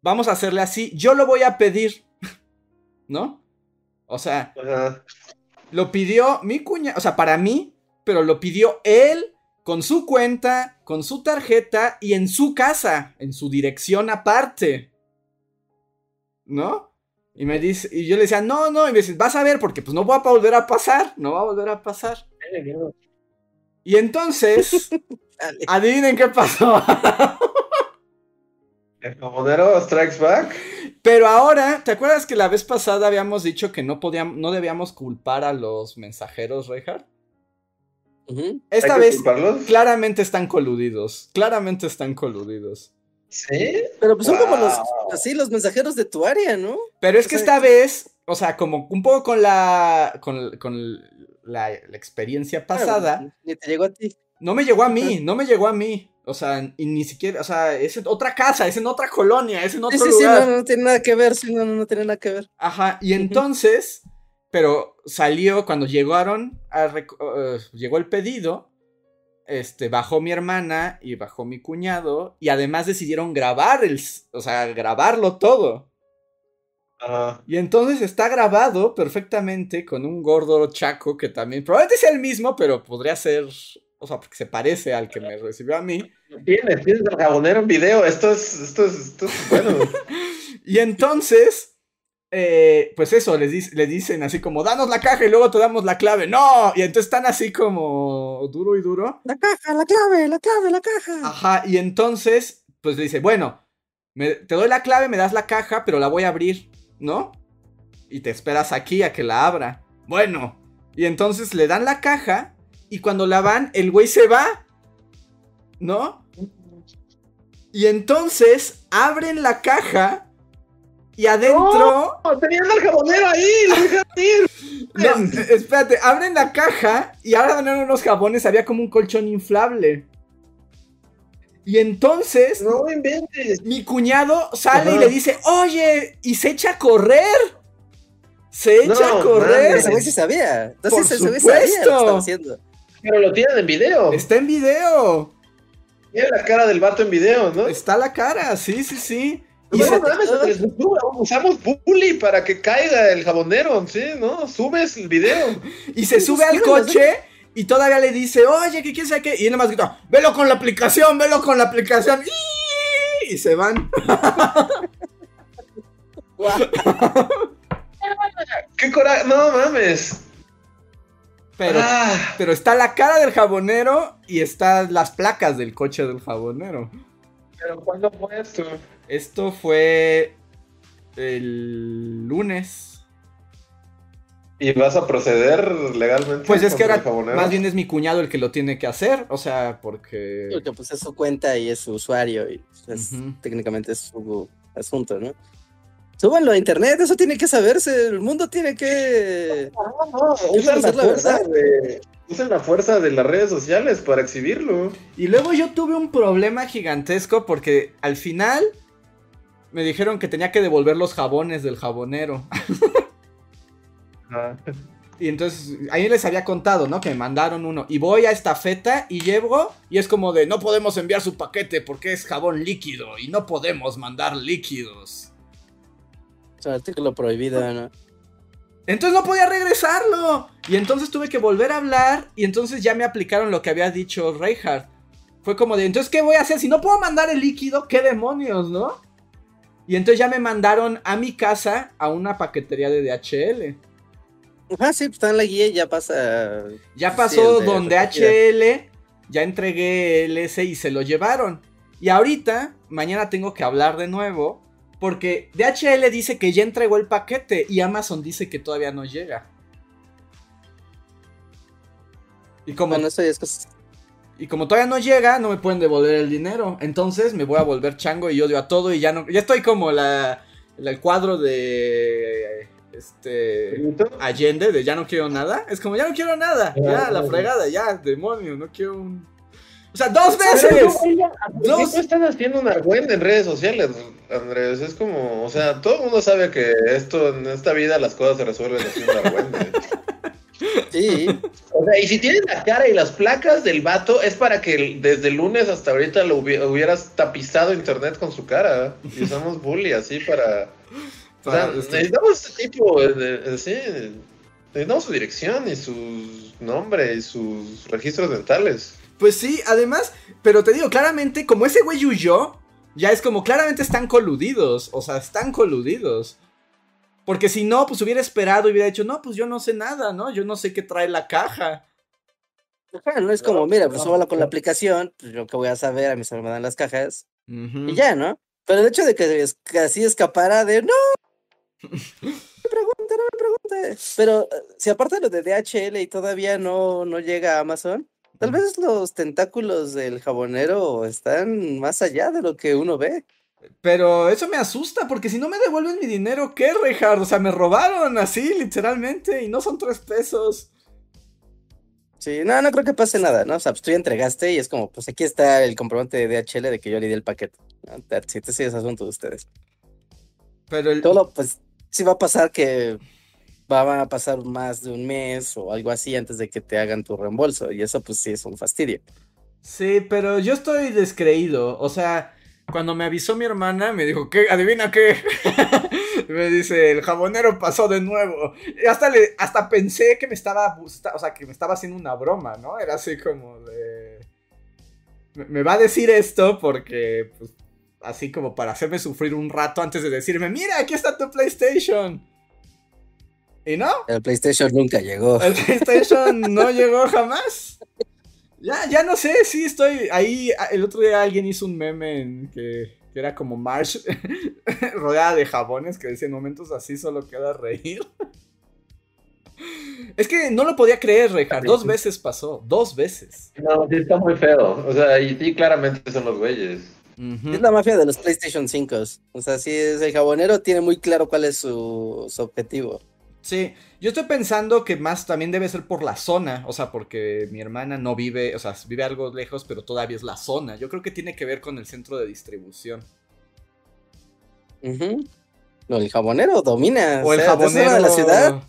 vamos a hacerle así, yo lo voy a pedir. ¿No? O sea, lo pidió mi cuñado, o sea, para mí, pero lo pidió él con su cuenta, con su tarjeta y en su casa, en su dirección aparte. ¿No? Y me dice, y yo le decía, no, no, y me dice, vas a ver, porque pues no va a volver a pasar, no va a volver a pasar. Y entonces, adivinen qué pasó. ¿El comodero strikes back? Pero ahora, ¿te acuerdas que la vez pasada habíamos dicho que no podíamos, no debíamos culpar a los mensajeros, Reinhardt? Esta vez claramente están coludidos. Claramente están coludidos. ¿Sí? Pero pues son como los, así, los mensajeros de tu área, ¿no? Pero es que esta vez o sea, como un poco con la, con, con la, la experiencia pasada. Ni te llegó a ti. No me llegó a mí, no me llegó a mí. O sea, y ni siquiera, o sea, es en otra casa, es en otra colonia, es en otro Sí, sí, sí, lugar. no, no tiene nada que ver, sí, no, no, no tiene nada que ver. Ajá, y entonces, pero salió cuando llegaron, a eh, llegó el pedido, este, bajó mi hermana y bajó mi cuñado, y además decidieron grabar el, o sea, grabarlo todo. Ajá. Y entonces está grabado perfectamente con un gordo chaco que también, probablemente sea el mismo, pero podría ser, o sea, porque se parece al que me recibió a mí. Tienes, tienes el jabonero en video. Esto es, esto es, esto es bueno. Y entonces, eh, pues eso, les, dic- le dicen así como, danos la caja y luego te damos la clave. No, y entonces están así como duro y duro. La caja, la clave, la clave, la caja. Ajá, y entonces, pues le dice, bueno, me- te doy la clave, me das la caja, pero la voy a abrir, ¿no? Y te esperas aquí a que la abra. Bueno, y entonces le dan la caja y cuando la van, el güey se va, ¿no? Y entonces abren la caja y adentro... ¡No! ¡Tenían al jabonero ahí! ¡Lo dejaron ir! No, espérate, abren la caja y ahora dan unos jabones, había como un colchón inflable. Y entonces No inventes. mi cuñado sale y le dice, oye, y se echa a correr. Se No, echa a correr. Ese sí sabía. Entonces Por ese güey sabía lo que supuesto. estaba haciendo. Pero lo tienen en video. Está en video. Tiene la cara del vato en video, ¿no? Está la cara, sí, sí, sí. Y No mames, Usamos bully para que caiga el jabonero, ¿sí? ¿No? Subes el video. Y se sube al coche y todavía le dice, oye, que quién sabe qué. Y él nomás grita, velo con la aplicación, velo con la aplicación. Y se van. ¡Qué coraje! ¡No mames! Pero, Ah, pero está la cara del jabonero y están las placas del coche del jabonero. ¿Pero cuándo fue esto? Esto fue el lunes. ¿Y vas a proceder legalmente? Pues es que ahora más bien es mi cuñado el que lo tiene que hacer. O sea, porque... Porque pues es su cuenta y es su usuario y pues, técnicamente es su asunto, ¿no? Súbanlo a internet, eso tiene que saberse, el mundo tiene que... No, no, usan la, la fuerza verdad. de, usan la fuerza de las redes sociales para exhibirlo. Y luego yo tuve un problema gigantesco porque al final me dijeron que tenía que devolver los jabones del jabonero. Y entonces, ahí les había contado, ¿no? Que me mandaron uno. Y voy a esta feta y llevo. Y es como de, no podemos enviar su paquete porque es jabón líquido. Y no podemos mandar líquidos. Es un artículo prohibido, ¿no? Entonces no podía regresarlo. Y entonces tuve que volver a hablar. Y entonces ya me aplicaron lo que había dicho Reinhardt. Fue como de, entonces, ¿qué voy a hacer? Si no puedo mandar el líquido, ¿qué demonios, no? Y entonces ya me mandaron a mi casa a una paquetería de DHL. Ah, sí, pues está en la guía y ya pasa... Ya pasó donde. HL, ya entregué el S y se lo llevaron. Y ahorita, mañana tengo que hablar de nuevo. Porque DHL dice que ya entregó el paquete y Amazon dice que todavía no llega. Y como, Bueno, eso ya es. Y como todavía no llega, no me pueden devolver el dinero. Entonces me voy a volver chango y odio a todo y ya no. Ya estoy como la, la- el cuadro de. Este. Allende de ya no quiero nada. Es como ya no quiero nada. Ya, la fregada, ya, demonio, no quiero un. O sea, dos veces. Dos. Dos. tú estás haciendo un argüende en redes sociales, Andrés? Es como, o sea, todo el mundo sabe que esto, en esta vida las cosas se resuelven haciendo argüende. Sí, O sea, y si tienes la cara y las placas del vato, es para que desde el lunes hasta ahorita lo hubi- hubieras tapizado internet con su cara. Y usamos bully así para. O sea, este, necesitamos este tipo de, de- sí, necesitamos su dirección y su nombre y sus registros dentales. Pues sí, además, pero te digo, claramente, como ese güey huyó, ya es como claramente están coludidos. O sea, están coludidos. Porque si no, pues hubiera esperado y hubiera dicho, no, pues yo no sé nada, ¿no? Yo no sé qué trae la caja. Ajá, no es como, mira, pues súbalo con la aplicación, pues yo que voy a saber, a mí se me dan las cajas y ya, ¿no? Pero el hecho de que, es- que así escapara de, no, no me pregunte, no me pregunte. Pero eh, si aparte lo de DHL y todavía no, no llega a Amazon, tal vez los tentáculos del jabonero están más allá de lo que uno ve. Pero eso me asusta, porque si no me devuelven mi dinero, ¿qué, Richard? O sea, me robaron así, literalmente, y no son tres pesos. Sí, no, no creo que pase nada, ¿no? O sea, pues tú ya entregaste y es como, pues aquí está el comprobante de DHL de que yo le di el paquete. ¿no? Sí, ese es asunto de ustedes. Pero el... Todo, pues, sí va a pasar que va a pasar más de un mes o algo así antes de que te hagan tu reembolso. Y eso, pues, sí es un fastidio. Sí, pero yo estoy descreído. O sea, cuando me avisó mi hermana, me dijo, ¿qué? ¿Adivina qué? me dice, el jabonero pasó de nuevo. Y hasta, le, hasta pensé que me estaba, o sea, que me estaba haciendo una broma, ¿no? Era así como de... Me va a decir esto porque, pues, así como para hacerme sufrir un rato antes de decirme, mira, aquí está tu PlayStation. ¿Y no? El PlayStation nunca llegó. El PlayStation no llegó jamás. Ya, ya no sé, sí estoy. Ahí el otro día alguien hizo un meme en que, que era como Marsh rodeada de jabones que decía en momentos así solo queda reír. Es que no lo podía creer, Rejar. Dos veces pasó. Dos veces. No, sí está muy feo. O sea, y sí, claramente son los güeyes. Es la mafia de los PlayStation 5. O sea, sí, es el jabonero tiene muy claro cuál es su, su, objetivo. Sí, yo estoy pensando que más también debe ser por la zona. O sea, porque mi hermana no vive, o sea, vive algo lejos, pero todavía es la zona. Yo creo que tiene que ver con el centro de distribución. Uh -huh. No, el jabonero domina. O, o el jabonero de la ciudad.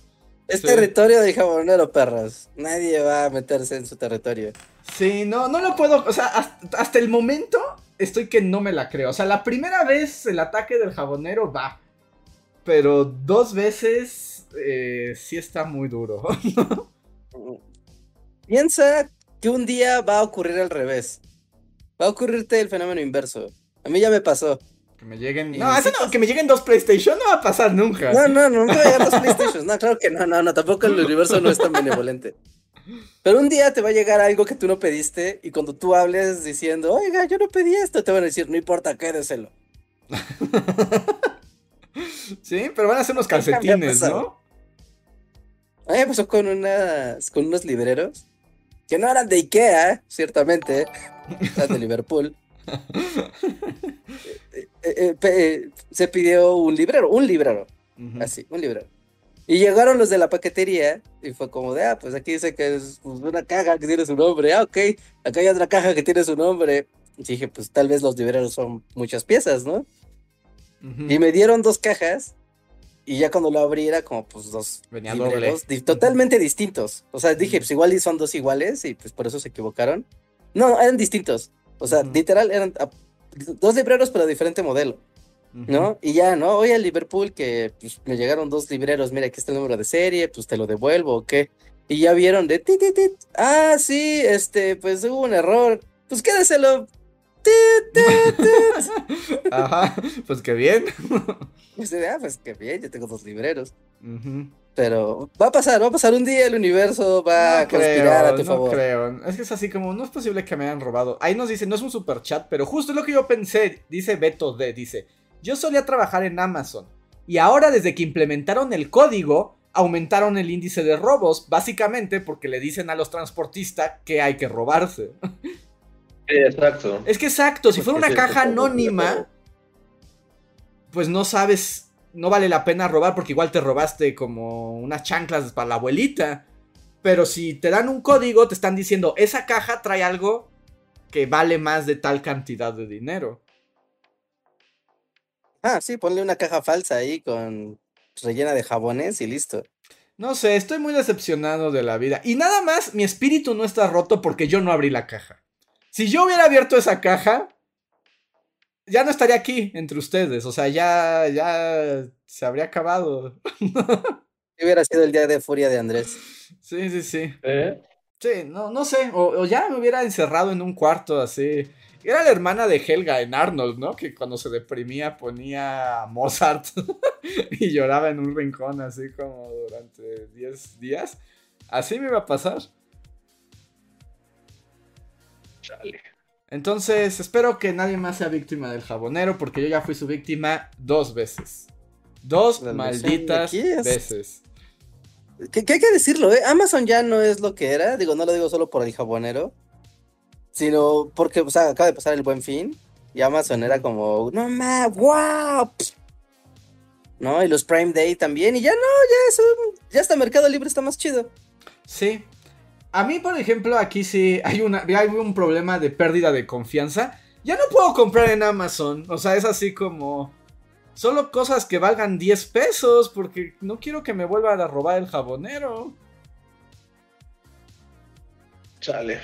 Es sí. territorio del jabonero, perros. Nadie va a meterse en su territorio. Sí, no, no lo puedo. O sea, hasta, hasta, el momento estoy que no me la creo. O sea, la primera vez el ataque del jabonero va. Pero dos veces eh, sí está muy duro. Piensa que un día va a ocurrir al revés. Va a ocurrirte el fenómeno inverso. A mí ya me pasó. Que me lleguen. No, eso no, que me lleguen dos PlayStation no va a pasar nunca. No, no, no, nunca va a llegar dos PlayStation. No, claro que no, no, no, tampoco el universo no es tan benevolente. Pero un día te va a llegar algo que tú no pediste y cuando tú hables diciendo, oiga, yo no pedí esto, te van a decir, no importa, quédeselo. sí, pero van a ser unos calcetines, ¿no? A mí me pasó con, unas, con unos libreros que no eran de Ikea, ciertamente, eran de Liverpool. eh, eh, eh, se pidió un librero, un librero, uh -huh. así, un librero. Y llegaron los de la paquetería y fue como de, ah, pues aquí dice que es pues, una caja que tiene su nombre. Ah, ok, acá hay otra caja que tiene su nombre. Y dije, pues tal vez los libreros son muchas piezas, ¿no? Uh -huh. Y me dieron dos cajas y ya cuando lo abrí era como pues dos Venía libreros totalmente distintos. O sea, dije, pues igual son dos iguales y pues por eso se equivocaron. No, eran distintos. O sea, uh -huh. literal eran dos libreros pero diferente modelo. ¿no? Y ya, ¿no? Oye, al Liverpool que pues, me llegaron dos libreros, mira, aquí está el número de serie, pues te lo devuelvo, ¿o qué? Y ya vieron de ti, ti, ti. Ah, sí, este, pues hubo un error. Pues quédeselo. Ajá, pues qué bien. Pues, ah, pues qué bien, yo tengo dos libreros. Uh -huh. Pero va a pasar, va a pasar un día el universo va no a conspirar creo, a tu no favor. creo. Es que es así como, no es posible que me hayan robado. Ahí nos dice, no es un super chat, pero justo es lo que yo pensé. Dice Beto D, dice, yo solía trabajar en Amazon y ahora desde que implementaron el código aumentaron el índice de robos, básicamente porque le dicen a los transportistas que hay que robarse. Sí, exacto. Es que exacto, si fuera una caja anónima, pues no sabes, no vale la pena robar porque igual te robaste como unas chanclas para la abuelita. Pero si te dan un código, te están diciendo, esa caja trae algo que vale más de tal cantidad de dinero. Ah, sí, ponle una caja falsa ahí con rellena de jabones y listo. No sé, estoy muy decepcionado de la vida. Y nada más, mi espíritu no está roto porque yo no abrí la caja. Si yo hubiera abierto esa caja, ya no estaría aquí entre ustedes. O sea, ya, ya se habría acabado. hubiera sido el día de furia de Andrés. Sí, sí, sí. ¿Eh? Sí, no, no sé. O, o ya me hubiera encerrado en un cuarto así. Era la hermana de Helga en Arnold, ¿no? Que cuando se deprimía ponía a Mozart y lloraba en un rincón así como durante 10 días. Así me iba a pasar. Chale. Entonces, espero que nadie más sea víctima del jabonero, porque yo ya fui su víctima dos veces. Dos La malditas es... veces. ¿Qué, ¿Qué, hay que decirlo, ¿eh? Amazon ya no es lo que era. Digo, no lo digo solo por el jabonero sino porque o sea, acaba de pasar el buen fin Y Amazon era como, no más, wow. ¿No? Y los Prime Day también. Y ya no, ya es un, ya hasta Mercado Libre está más chido. Sí. A mí, por ejemplo, aquí sí hay, una, hay un problema de pérdida de confianza. Ya no puedo comprar en Amazon. O sea, es así como... Solo cosas que valgan 10 pesos porque no quiero que me vuelvan a robar el jabonero. Chale.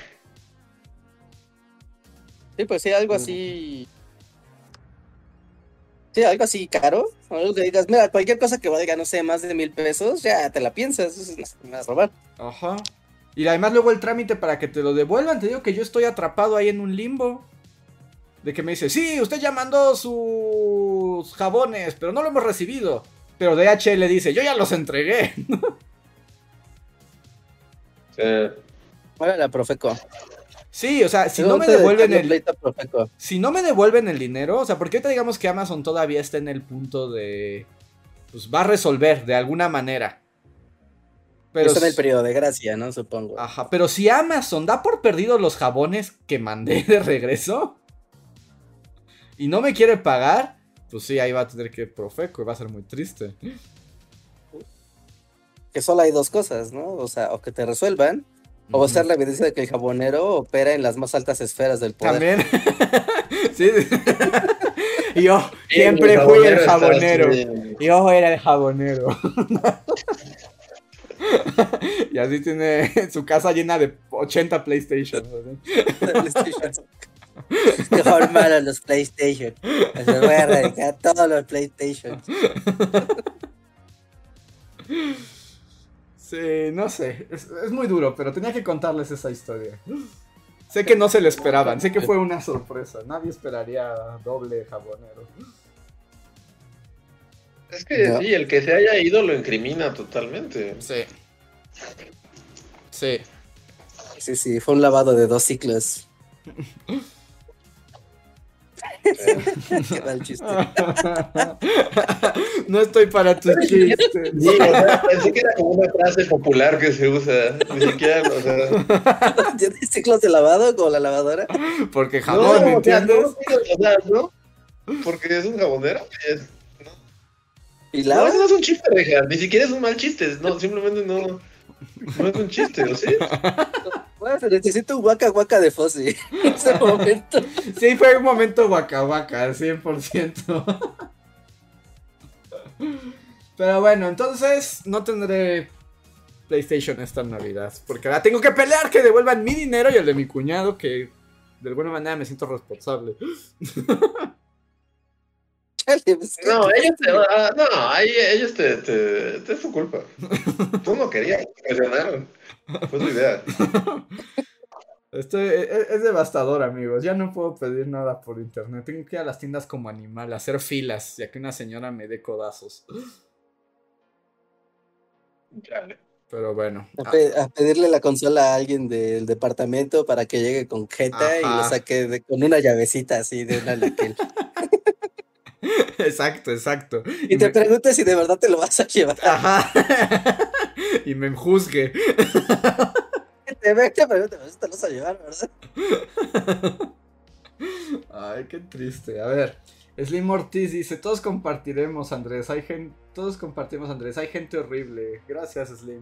Sí, pues sí, algo así. Sí, algo así caro. Algo que digas, mira, cualquier cosa que valga, no sé, más de mil pesos, ya te la piensas, me vas a robar. Ajá. Y además luego el trámite para que te lo devuelvan, te digo que yo estoy atrapado ahí en un limbo. De que me dice, sí, usted ya mandó sus jabones, pero no lo hemos recibido. Pero DHL dice, yo ya los entregué. Sí. La Profeco. Sí, o sea, si no me devuelven el. Si no me devuelven el dinero, o sea, porque ahorita digamos que Amazon todavía está en el punto de. Pues va a resolver de alguna manera. Pero está en el periodo de gracia, ¿no? Supongo. Ajá, pero si Amazon da por perdido los jabones que mandé de regreso y no me quiere pagar, pues sí, ahí va a tener que Profeco y va a ser muy triste. Que solo hay dos cosas, ¿no? O sea, o que te resuelvan, o ser la evidencia de que el jabonero opera en las más altas esferas del poder. También. sí. Yo siempre fui el jabonero. Yo era el jabonero. y así tiene su casa llena de 80 PlayStation. PlayStation. Mejor malo los PlayStation. Se voy a erradicar todos los PlayStation. Sí, no sé. Es, muy duro, pero tenía que contarles esa historia. Sé que no se le esperaban, sé que fue una sorpresa. Nadie esperaría doble jabonero. Es que sí, el que se haya ido lo incrimina totalmente. Sí. Sí. Sí, sí, fue un lavado de dos ciclos. Qué mal chiste. no estoy para tus chistes. pensé que era como una frase popular que se usa. Ni siquiera, o sea. ¿Tienes ciclos de lavado como la lavadora? Porque jabón, ¿me entiendes? no, Porque es un jabonero. ¿no? ¿Y la? No, no es un chiste, reja. Ni siquiera es un mal chiste. No, simplemente no. No es un chiste, ¿o sí? Bueno, necesito un guaca guaca de Fossi en ese momento. Sí, fue un momento guaca guaca, 100%. Pero bueno, entonces no tendré PlayStation esta Navidad. Porque ahora tengo que pelear que devuelvan mi dinero y el de mi cuñado, que de alguna manera me siento responsable. No, ellos te, ah, no, ahí ellos te, te, te, es su culpa. Tú no querías, te ganaron. Fue tu idea. Estoy, es, e, es, devastador, amigos. Ya no puedo pedir nada por internet. Tengo que ir a las tiendas como animal, a hacer filas, ya que una señora me dé codazos. Pero bueno. A, pedirle la consola a alguien del departamento para que llegue con jeta y lo saque con una llavecita así de una laquel. Exacto, exacto. Y, te preguntes si de verdad te lo vas a llevar. Ajá. y me juzgue. te ve te pregunte, te lo vas a llevar, ¿verdad? Ay, qué triste. A ver, Slim Ortiz dice, todos compartiremos, Andrés. Hay gente, todos compartimos, Andrés. Hay gente horrible. Gracias, Slim.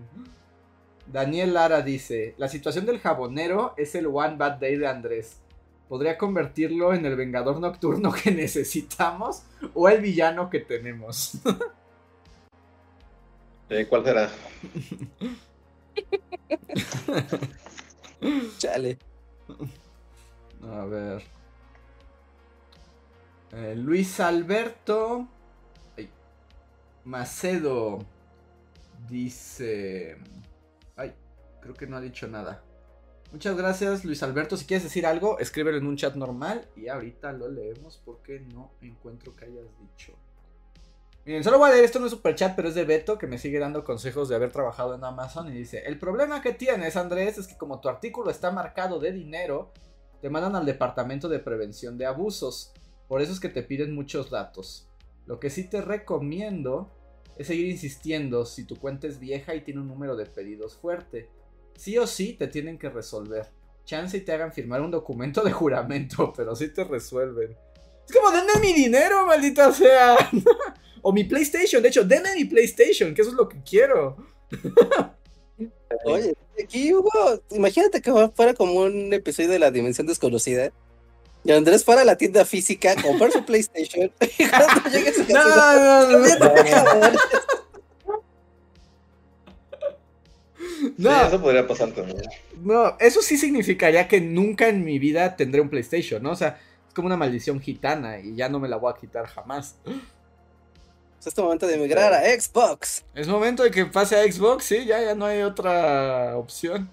Daniel Lara dice, la situación del jabonero es el One Bad Day de Andrés podría convertirlo en el Vengador Nocturno que necesitamos o el villano que tenemos. Eh, ¿Cuál será? Chale. A ver. Eh, Luis Alberto Macedo dice... Ay, creo que no ha dicho nada. Muchas gracias, Luis Alberto. Si quieres decir algo, escríbelo en un chat normal y ahorita lo leemos porque no encuentro que hayas dicho. Miren, solo voy a leer esto en un super chat, pero es de Beto que me sigue dando consejos de haber trabajado en Amazon y dice: El problema que tienes, Andrés, es que como tu artículo está marcado de dinero, te mandan al departamento de prevención de abusos. Por eso es que te piden muchos datos. Lo que sí te recomiendo es seguir insistiendo si tu cuenta es vieja y tiene un número de pedidos fuerte sí o sí te tienen que resolver. Chance y te hagan firmar un documento de juramento, pero sí te resuelven. Es como, denme mi dinero, maldita sea. o mi PlayStation, de hecho, denme mi PlayStation, que eso es lo que quiero. Oye, aquí hubo, imagínate que fuera como un episodio de la dimensión desconocida. Y Andrés fuera a la tienda física comprar su PlayStation. Y cuando llegue a su casa, No, no, no, No, eso podría pasar también. no, eso sí significaría que nunca en mi vida tendré un PlayStation, ¿no? O sea, es como una maldición gitana y ya no me la voy a quitar jamás. Es este momento de emigrar a Xbox. Es momento de que pase a Xbox, sí, ya, ya no hay otra opción.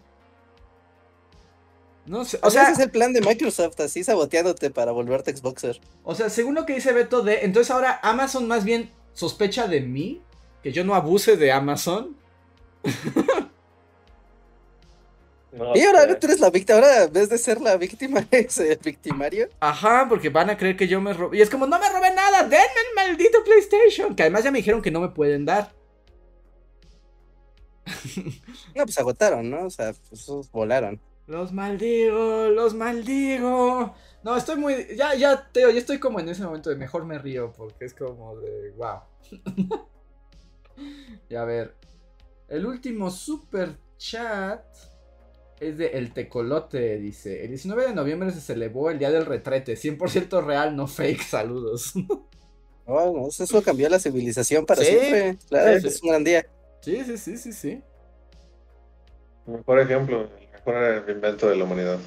No sé, O o sea, sea, ese es el plan de Microsoft, así saboteándote para volverte Xboxer. o sea, según lo que dice Beto de, entonces ahora Amazon más bien sospecha de mí, que yo no abuse de Amazon. No Y ahora tú eres la víctima, ahora en vez de ser la víctima, es el victimario. Ajá, porque van a creer que yo me robé. Y es como, no me robé nada, denme el maldito PlayStation. Que además ya me dijeron que no me pueden dar. No, pues agotaron, ¿no? O sea, pues volaron. Los maldigo, los maldigo. No, estoy muy. Ya, ya, Teo, ya estoy como en ese momento de mejor me río, porque es como de. Wow. y a ver. El último super chat es de El Tecolote, dice. El 19 de noviembre se celebró el día del retrete. 100% real, no fake. Saludos. Oh, no, eso cambió la civilización para Sí, siempre. Claro, sí, es un gran día. sí, sí, sí, sí, sí. Mejor ejemplo, el mejor invento de la humanidad.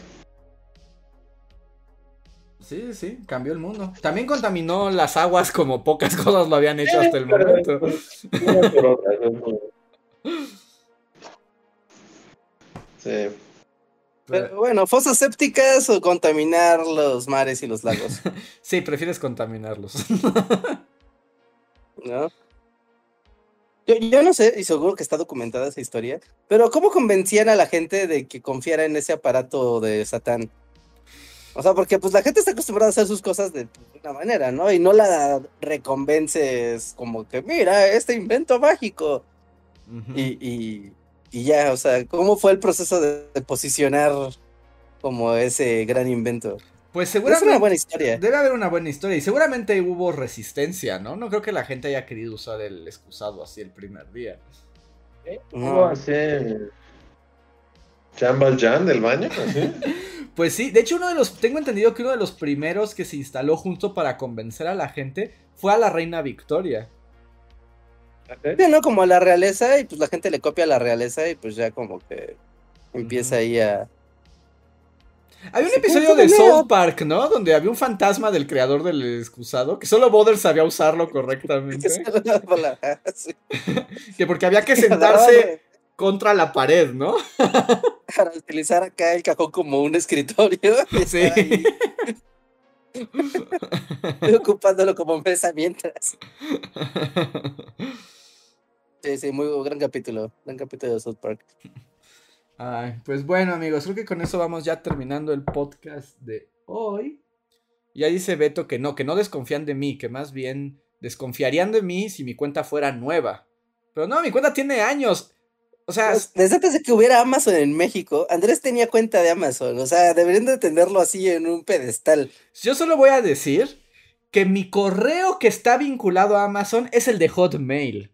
Sí, sí, sí, cambió el mundo. También contaminó las aguas como pocas cosas lo habían hecho hasta el momento. Sí. Pero bueno, fosas sépticas o contaminar los mares y los lagos, Sí, prefieres contaminarlos. ¿no? Yo, yo no sé, y seguro que está documentada esa historia, pero ¿cómo convencían a la gente de que confiara en ese aparato de Satán? O sea, porque pues la gente está acostumbrada a hacer sus cosas de una manera, ¿no? Y no la reconvences como que, mira, este invento mágico. Y, y ya, o sea, ¿cómo fue el proceso de, de posicionar como ese gran invento? Pues Es seguramente una buena historia. debe haber una buena historia y seguramente hubo resistencia, ¿no? No creo que la gente haya querido usar el excusado así el primer día. No. ¿Cómo así? ¿Jambal Jan del baño? ¿Así? Pues sí, de hecho uno de los, tengo entendido que uno de los primeros que se instaló junto para convencer a la gente fue a la reina Victoria. ¿No? Como a la realeza y pues la gente le copia a la realeza y pues ya como que empieza ahí a... Hay un episodio ¿cómo de? South Park, ¿no? Donde había un fantasma del creador del excusado, que solo Boder sabía usarlo correctamente. Sí. Que porque había que sentarse contra la pared, ¿no? Para utilizar acá el cajón como un escritorio. y Sí. ocupándolo como mesa mientras. Sí, sí, muy gran capítulo. Gran capítulo de South Park. Ay, pues bueno, amigos, creo que con eso vamos ya terminando el podcast de hoy. Ya dice Beto que no, que no desconfían de mí, que más bien desconfiarían de mí si mi cuenta fuera nueva. Pero no, mi cuenta tiene años. O sea, Pues, Desde antes de que hubiera Amazon en México, Andrés tenía cuenta de Amazon. O sea, deberían de tenerlo así en un pedestal. yo solo voy a decir que mi correo que está vinculado a Amazon es el de Hotmail.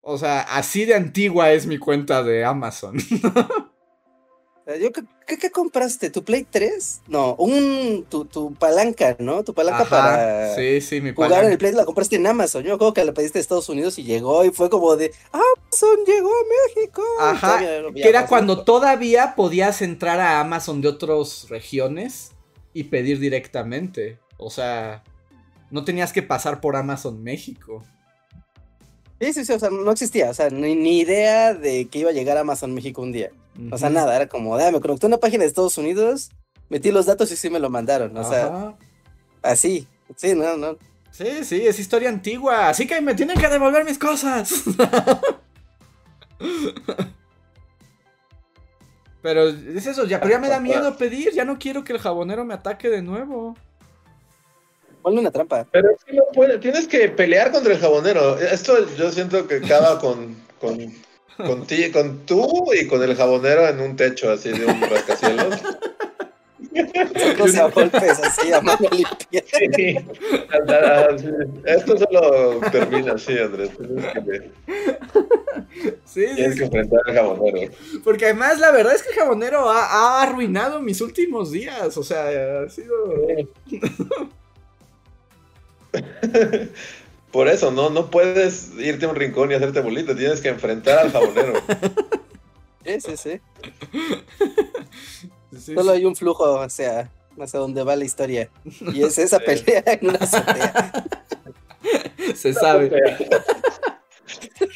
O sea, así de antigua es mi cuenta de Amazon. Sea, Yo, ¿qué, compraste? ¿Tu Play 3? No, un, tu, tu palanca, ¿no? Tu palanca Ajá, para Sí, sí, mi jugar palanca. en el Play la compraste en Amazon. Yo me acuerdo que la pediste de Estados Unidos y llegó y fue como de Amazon llegó a México. Ajá, no que era cuando todavía podías entrar a Amazon de otras regiones y pedir directamente. O sea, no tenías que pasar por Amazon México. Sí, sí, sí, o sea, no existía, o sea, ni, ni idea de que iba a llegar a Amazon México un día. O sea, nada, era como, ah, me conecté a una página de Estados Unidos, metí los datos y sí me lo mandaron. O sea, así. Sí, no, no. Sí, sí, es historia antigua. Así que me tienen que devolver mis cosas. Pero es eso, ya, pero ya me da miedo pedir. Ya no quiero que el jabonero me ataque de nuevo. Ponle una trampa. Pero es que no puede, tienes que pelear contra el jabonero. Esto yo siento que acaba con, con, con, ti, con tú y con el jabonero en un techo así de un rascacielos. A golpes así a mano limpia. Sí. Sí. Esto solo termina así, Andrés. Tienes que, Sí, tienes sí, que enfrentar al jabonero. porque además la verdad es que el jabonero ha, ha arruinado mis últimos días. O sea, ha sido. Por eso, no, no puedes irte a un rincón y hacerte bolita, tienes que enfrentar al jabonero. Sí, sí, sí. sí, Solo hay un flujo hacia, hacia donde va la historia. Y es esa pelea en una azotea. Se sabe.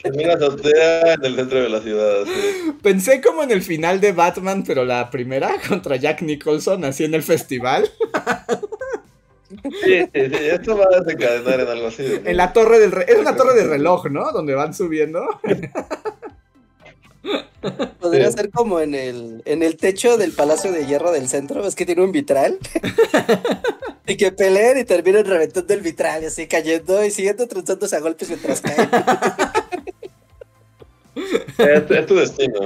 En una azotea en el centro de la ciudad, sí. Pensé como en el final de Batman, pero la primera contra Jack Nicholson, así en el festival. Sí, sí, sí, esto va a desencadenar en algo así. ¿no? En la torre del re- Es una torre de reloj, ¿no? Donde van subiendo. Podría Sí. ser como en el, en el techo del Palacio de Hierro del centro, es que tiene un vitral. y que peleen y terminen reventando el vitral y así cayendo y siguiendo transándose a golpes mientras caen. Es, es tu destino.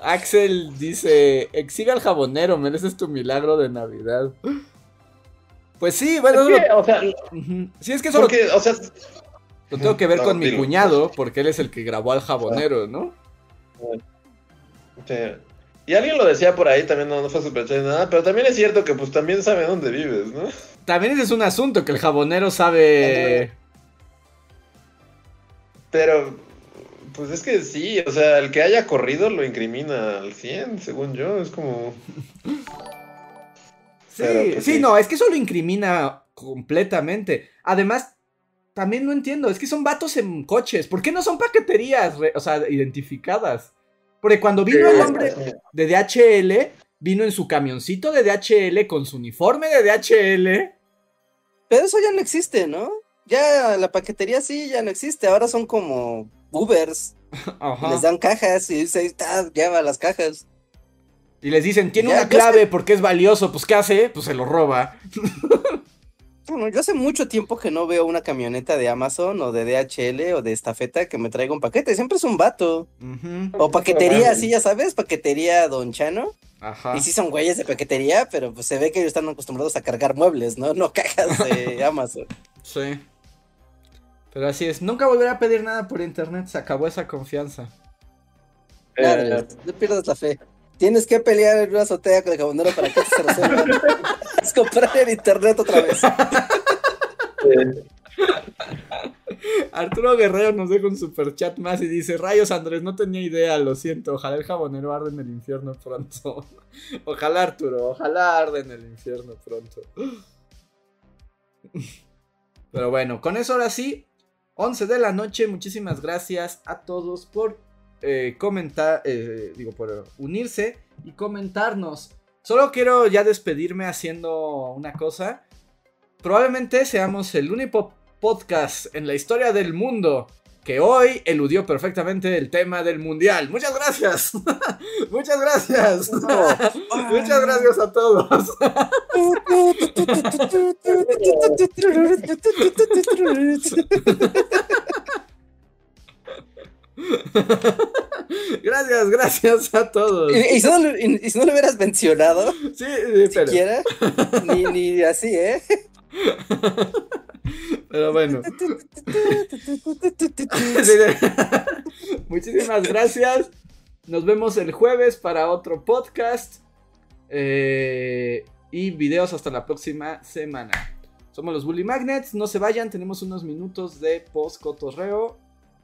Axel dice: Exhibe al jabonero, mereces tu milagro de Navidad. Pues sí, bueno, Es que, o sea, sí, es que eso lo, porque, o sea, lo tengo que ver No, con mi cuñado, porque él es el que grabó al jabonero, ¿no? sí. y alguien lo decía por ahí, también no, no fue super ni nada, pero también es cierto que pues también sabe dónde vives, ¿no? También ese es un asunto, que el jabonero sabe. Pero, pues es que sí, o sea, el que haya corrido lo incrimina al 100, según yo, es como... Sí, pues, sí, sí. no, es que eso lo incrimina completamente. Además, también no entiendo, es que son vatos en coches. ¿Por qué no son paqueterías, o sea, identificadas? Porque cuando vino el hombre de DHL, vino en su camioncito de DHL con su uniforme de DHL. Pero eso ya no existe, ¿no? Ya la paquetería sí ya no existe, ahora son como Ubers. Ajá. Les dan cajas y dice, ahí está, lleva las cajas. Y les dicen, tiene Ya, una clave porque es valioso. Pues, ¿qué hace? Pues se lo roba. Bueno, yo hace mucho tiempo que no veo una camioneta de Amazon o de DHL o de estafeta que me traiga un paquete, siempre es un vato. O paquetería, así ya sabes, paquetería Don Chano. Ajá. Y sí son güeyes de paquetería, pero pues se ve que ellos están acostumbrados a cargar muebles, ¿no? No cajas de Amazon. Sí. Pero así es. Nunca volveré a pedir nada por internet. Se acabó esa confianza. Nada, Eh, no pierdas la fe. Tienes que pelear en una azotea con el jabonero para que se resuelva. es comprar en internet otra vez. Arturo Guerrero nos deja un super chat más y dice: Rayos Andrés, no tenía idea, lo siento. Ojalá el jabonero arde en el infierno pronto. ojalá Arturo, ojalá arde en el infierno pronto. Pero bueno, con eso ahora sí, 11 de la noche. Muchísimas gracias a todos por eh, comentar, eh, digo, por unirse y comentarnos. Solo quiero ya despedirme haciendo una cosa. Probablemente seamos el único podcast en la historia del mundo que hoy eludió perfectamente el tema del mundial. Muchas gracias. Muchas gracias. Muchas gracias a todos. Gracias, gracias a todos. Y, y si no, lo- y- y si no lo hubieras mencionado, Sí, sí, pero, siquiera, ni, ni así, ¿eh? pero bueno. Muchísimas gracias. Nos vemos el jueves para otro podcast. eh, y videos hasta la próxima semana. Somos los Bully Magnets. No se vayan, tenemos unos minutos de post cotorreo.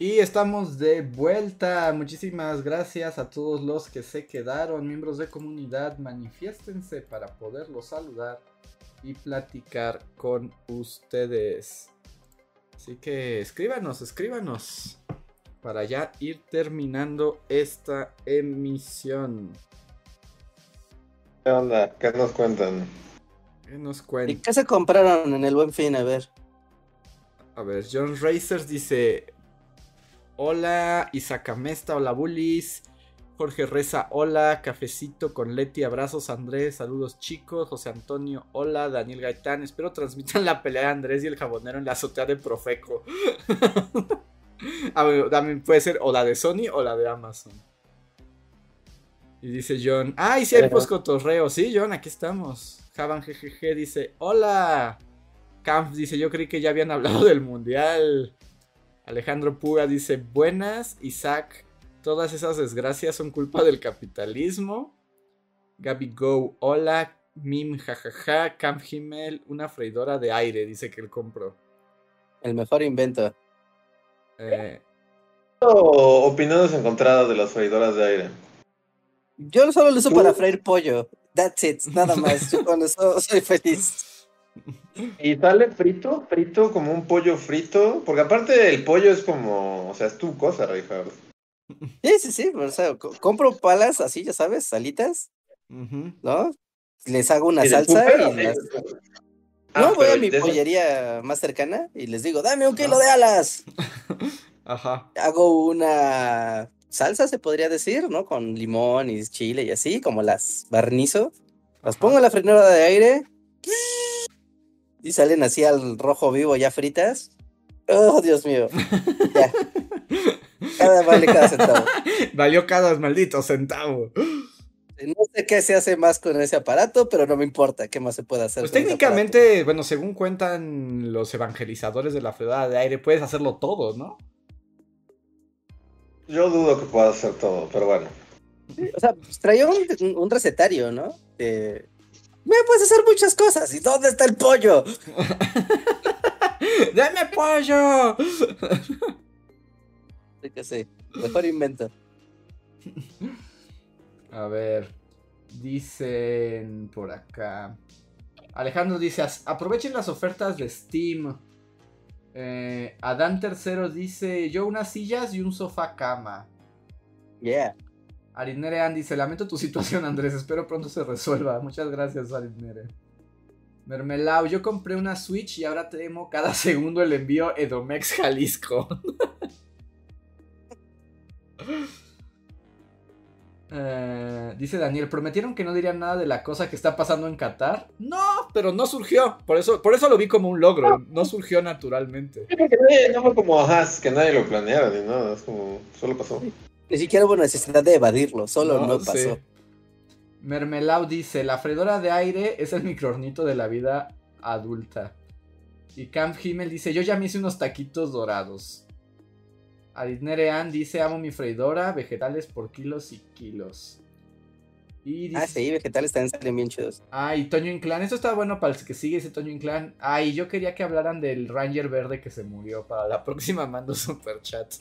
Y estamos de vuelta. Muchísimas gracias a todos los que se quedaron. Miembros de comunidad, manifiéstense para poderlos saludar y platicar con ustedes. Así que escríbanos, escríbanos. para ya ir terminando esta emisión. ¿Qué onda? ¿Qué nos cuentan? ¿Qué nos ¿Y cuentan? qué se compraron en el buen fin? A ver. A ver, John Racers dice: Hola, Isaac Amesta, hola Bullies. Jorge Reza, hola. Cafecito con Leti, abrazos Andrés, saludos chicos. José Antonio, hola. Daniel Gaitán, espero transmitan la pelea de Andrés y el jabonero en la azotea de Profeco. También puede ser o la de Sony o la de Amazon. Y dice John, ay, sí hay Pero- poscotorreo. Sí, John, aquí estamos. Javan GGG dice, hola. Camp dice, yo creí que ya habían hablado del mundial. Alejandro Puga dice, buenas. Isaac, todas esas desgracias son culpa del capitalismo. Gaby Go, hola. Mim, jajaja. Camp Himmel, una freidora de aire, dice que él compró. El mejor invento. Eh, O opiniones encontradas de las freidoras de aire. Yo solo lo uso ¿Tú? para freír pollo. That's it, nada más. Yo con eso soy feliz. ¿Y sale frito? ¿Frito como un pollo frito? Porque aparte el pollo es como, o sea, es tu cosa, Richard. Sí, sí, sí. O sea, co- compro palas así, ya sabes, salitas. ¿no? Les hago una ¿Y del salsa y las... Ah, No, voy a pero mi pollería más cercana y les digo, dame un kilo de alas. Ajá. Hago una salsa, se podría decir, ¿no? Con limón y chile y así, como las barnizo. Las ajá. pongo en la freidora de aire y salen así al rojo vivo ya fritas. Oh, Dios mío. Ya. Cada vale cada centavo. Valió cada maldito centavo. No sé qué se hace más con ese aparato, pero no me importa qué más se puede hacer. Pues con ese técnicamente, bueno, según cuentan los evangelizadores de la freidora de aire, puedes hacerlo todo, ¿no? Yo dudo que pueda hacer todo, pero bueno. O sea, pues, traía un, un recetario, ¿no? De, Me puedes hacer muchas cosas. ¿Y dónde está el pollo? ¡Dame pollo! Sí que sí. Mejor invento. A ver, dicen por acá. Alejandro dice, "As- aprovechen las ofertas de Steam. Eh, Adán Tercero dice, yo unas sillas y un sofá cama. Yeah. Arinere Ann dice, lamento tu situación Andrés, espero pronto se resuelva. Muchas gracias Arinere. Mermelau, yo compré una Switch y ahora temo cada segundo el envío Edomex Jalisco. Eh, dice Daniel, ¿prometieron que no dirían nada de la cosa que está pasando en Qatar? No, pero no surgió. Por eso, por eso lo vi como un logro. No surgió naturalmente. No fue como, que nadie lo planeara ni nada, es como, solo pasó. Ni siquiera hubo necesidad de evadirlo, solo no, pasó. Mermelau dice, la freidora de aire es el microornito de la vida adulta. Y Camp Himmel dice, yo ya me hice unos taquitos dorados. Aritnere Ann dice, amo mi freidora, vegetales por kilos y kilos. Y dice, Ah, sí, vegetales también salen bien chidos. Ah, y Toño Inclán, esto está bueno para el que sigue ese Toño Inclán. Ah, y yo quería que hablaran del Ranger verde que se murió. Para la próxima mando super chat.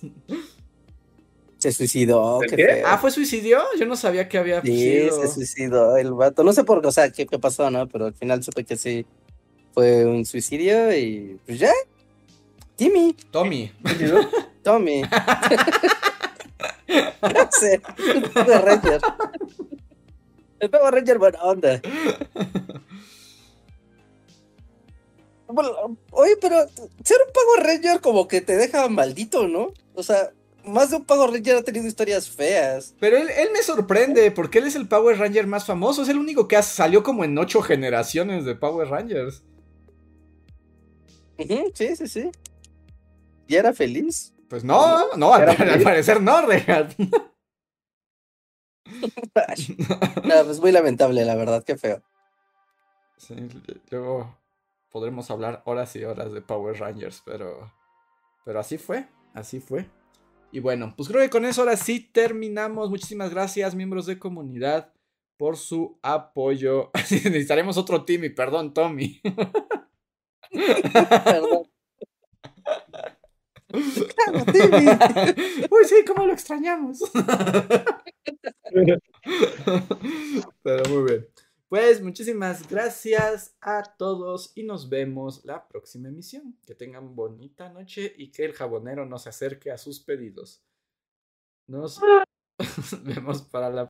Se suicidó, ¿El qué feo. Ah, ¿fue suicidio? Yo no sabía que había Sí, sido. se suicidó el vato. No sé por qué, o sea, qué, qué pasó, ¿no? Pero al final supe que sí fue un suicidio y pues ya. Timmy, Tommy. Tommy. no sé. El Power Ranger. El Power Ranger buena onda. Bueno, oye, pero ser un Power Ranger como que te deja maldito, ¿no? O sea, más de un Power Ranger ha tenido historias feas. Pero él, él me sorprende porque él es el Power Ranger más famoso. Es el único que ha- salió como en ocho generaciones de Power Rangers. Sí, sí, sí. Y era feliz. Pues no, no, al, parecer no, Regat. No, pues muy lamentable, la verdad, qué feo. Sí, luego podremos hablar horas y horas de Power Rangers, pero. Pero así fue, así fue. Y bueno, pues creo que con eso ahora sí terminamos. Muchísimas gracias, miembros de comunidad, por su apoyo. Necesitaremos otro Timmy, perdón, Tommy. Perdón. Claro, Timmy. Uy, sí, cómo lo extrañamos. Pero muy bien. Pues muchísimas gracias a todos y nos vemos la próxima emisión. Que tengan bonita noche y que el jabonero no se acerque a sus pedidos. Nos vemos para la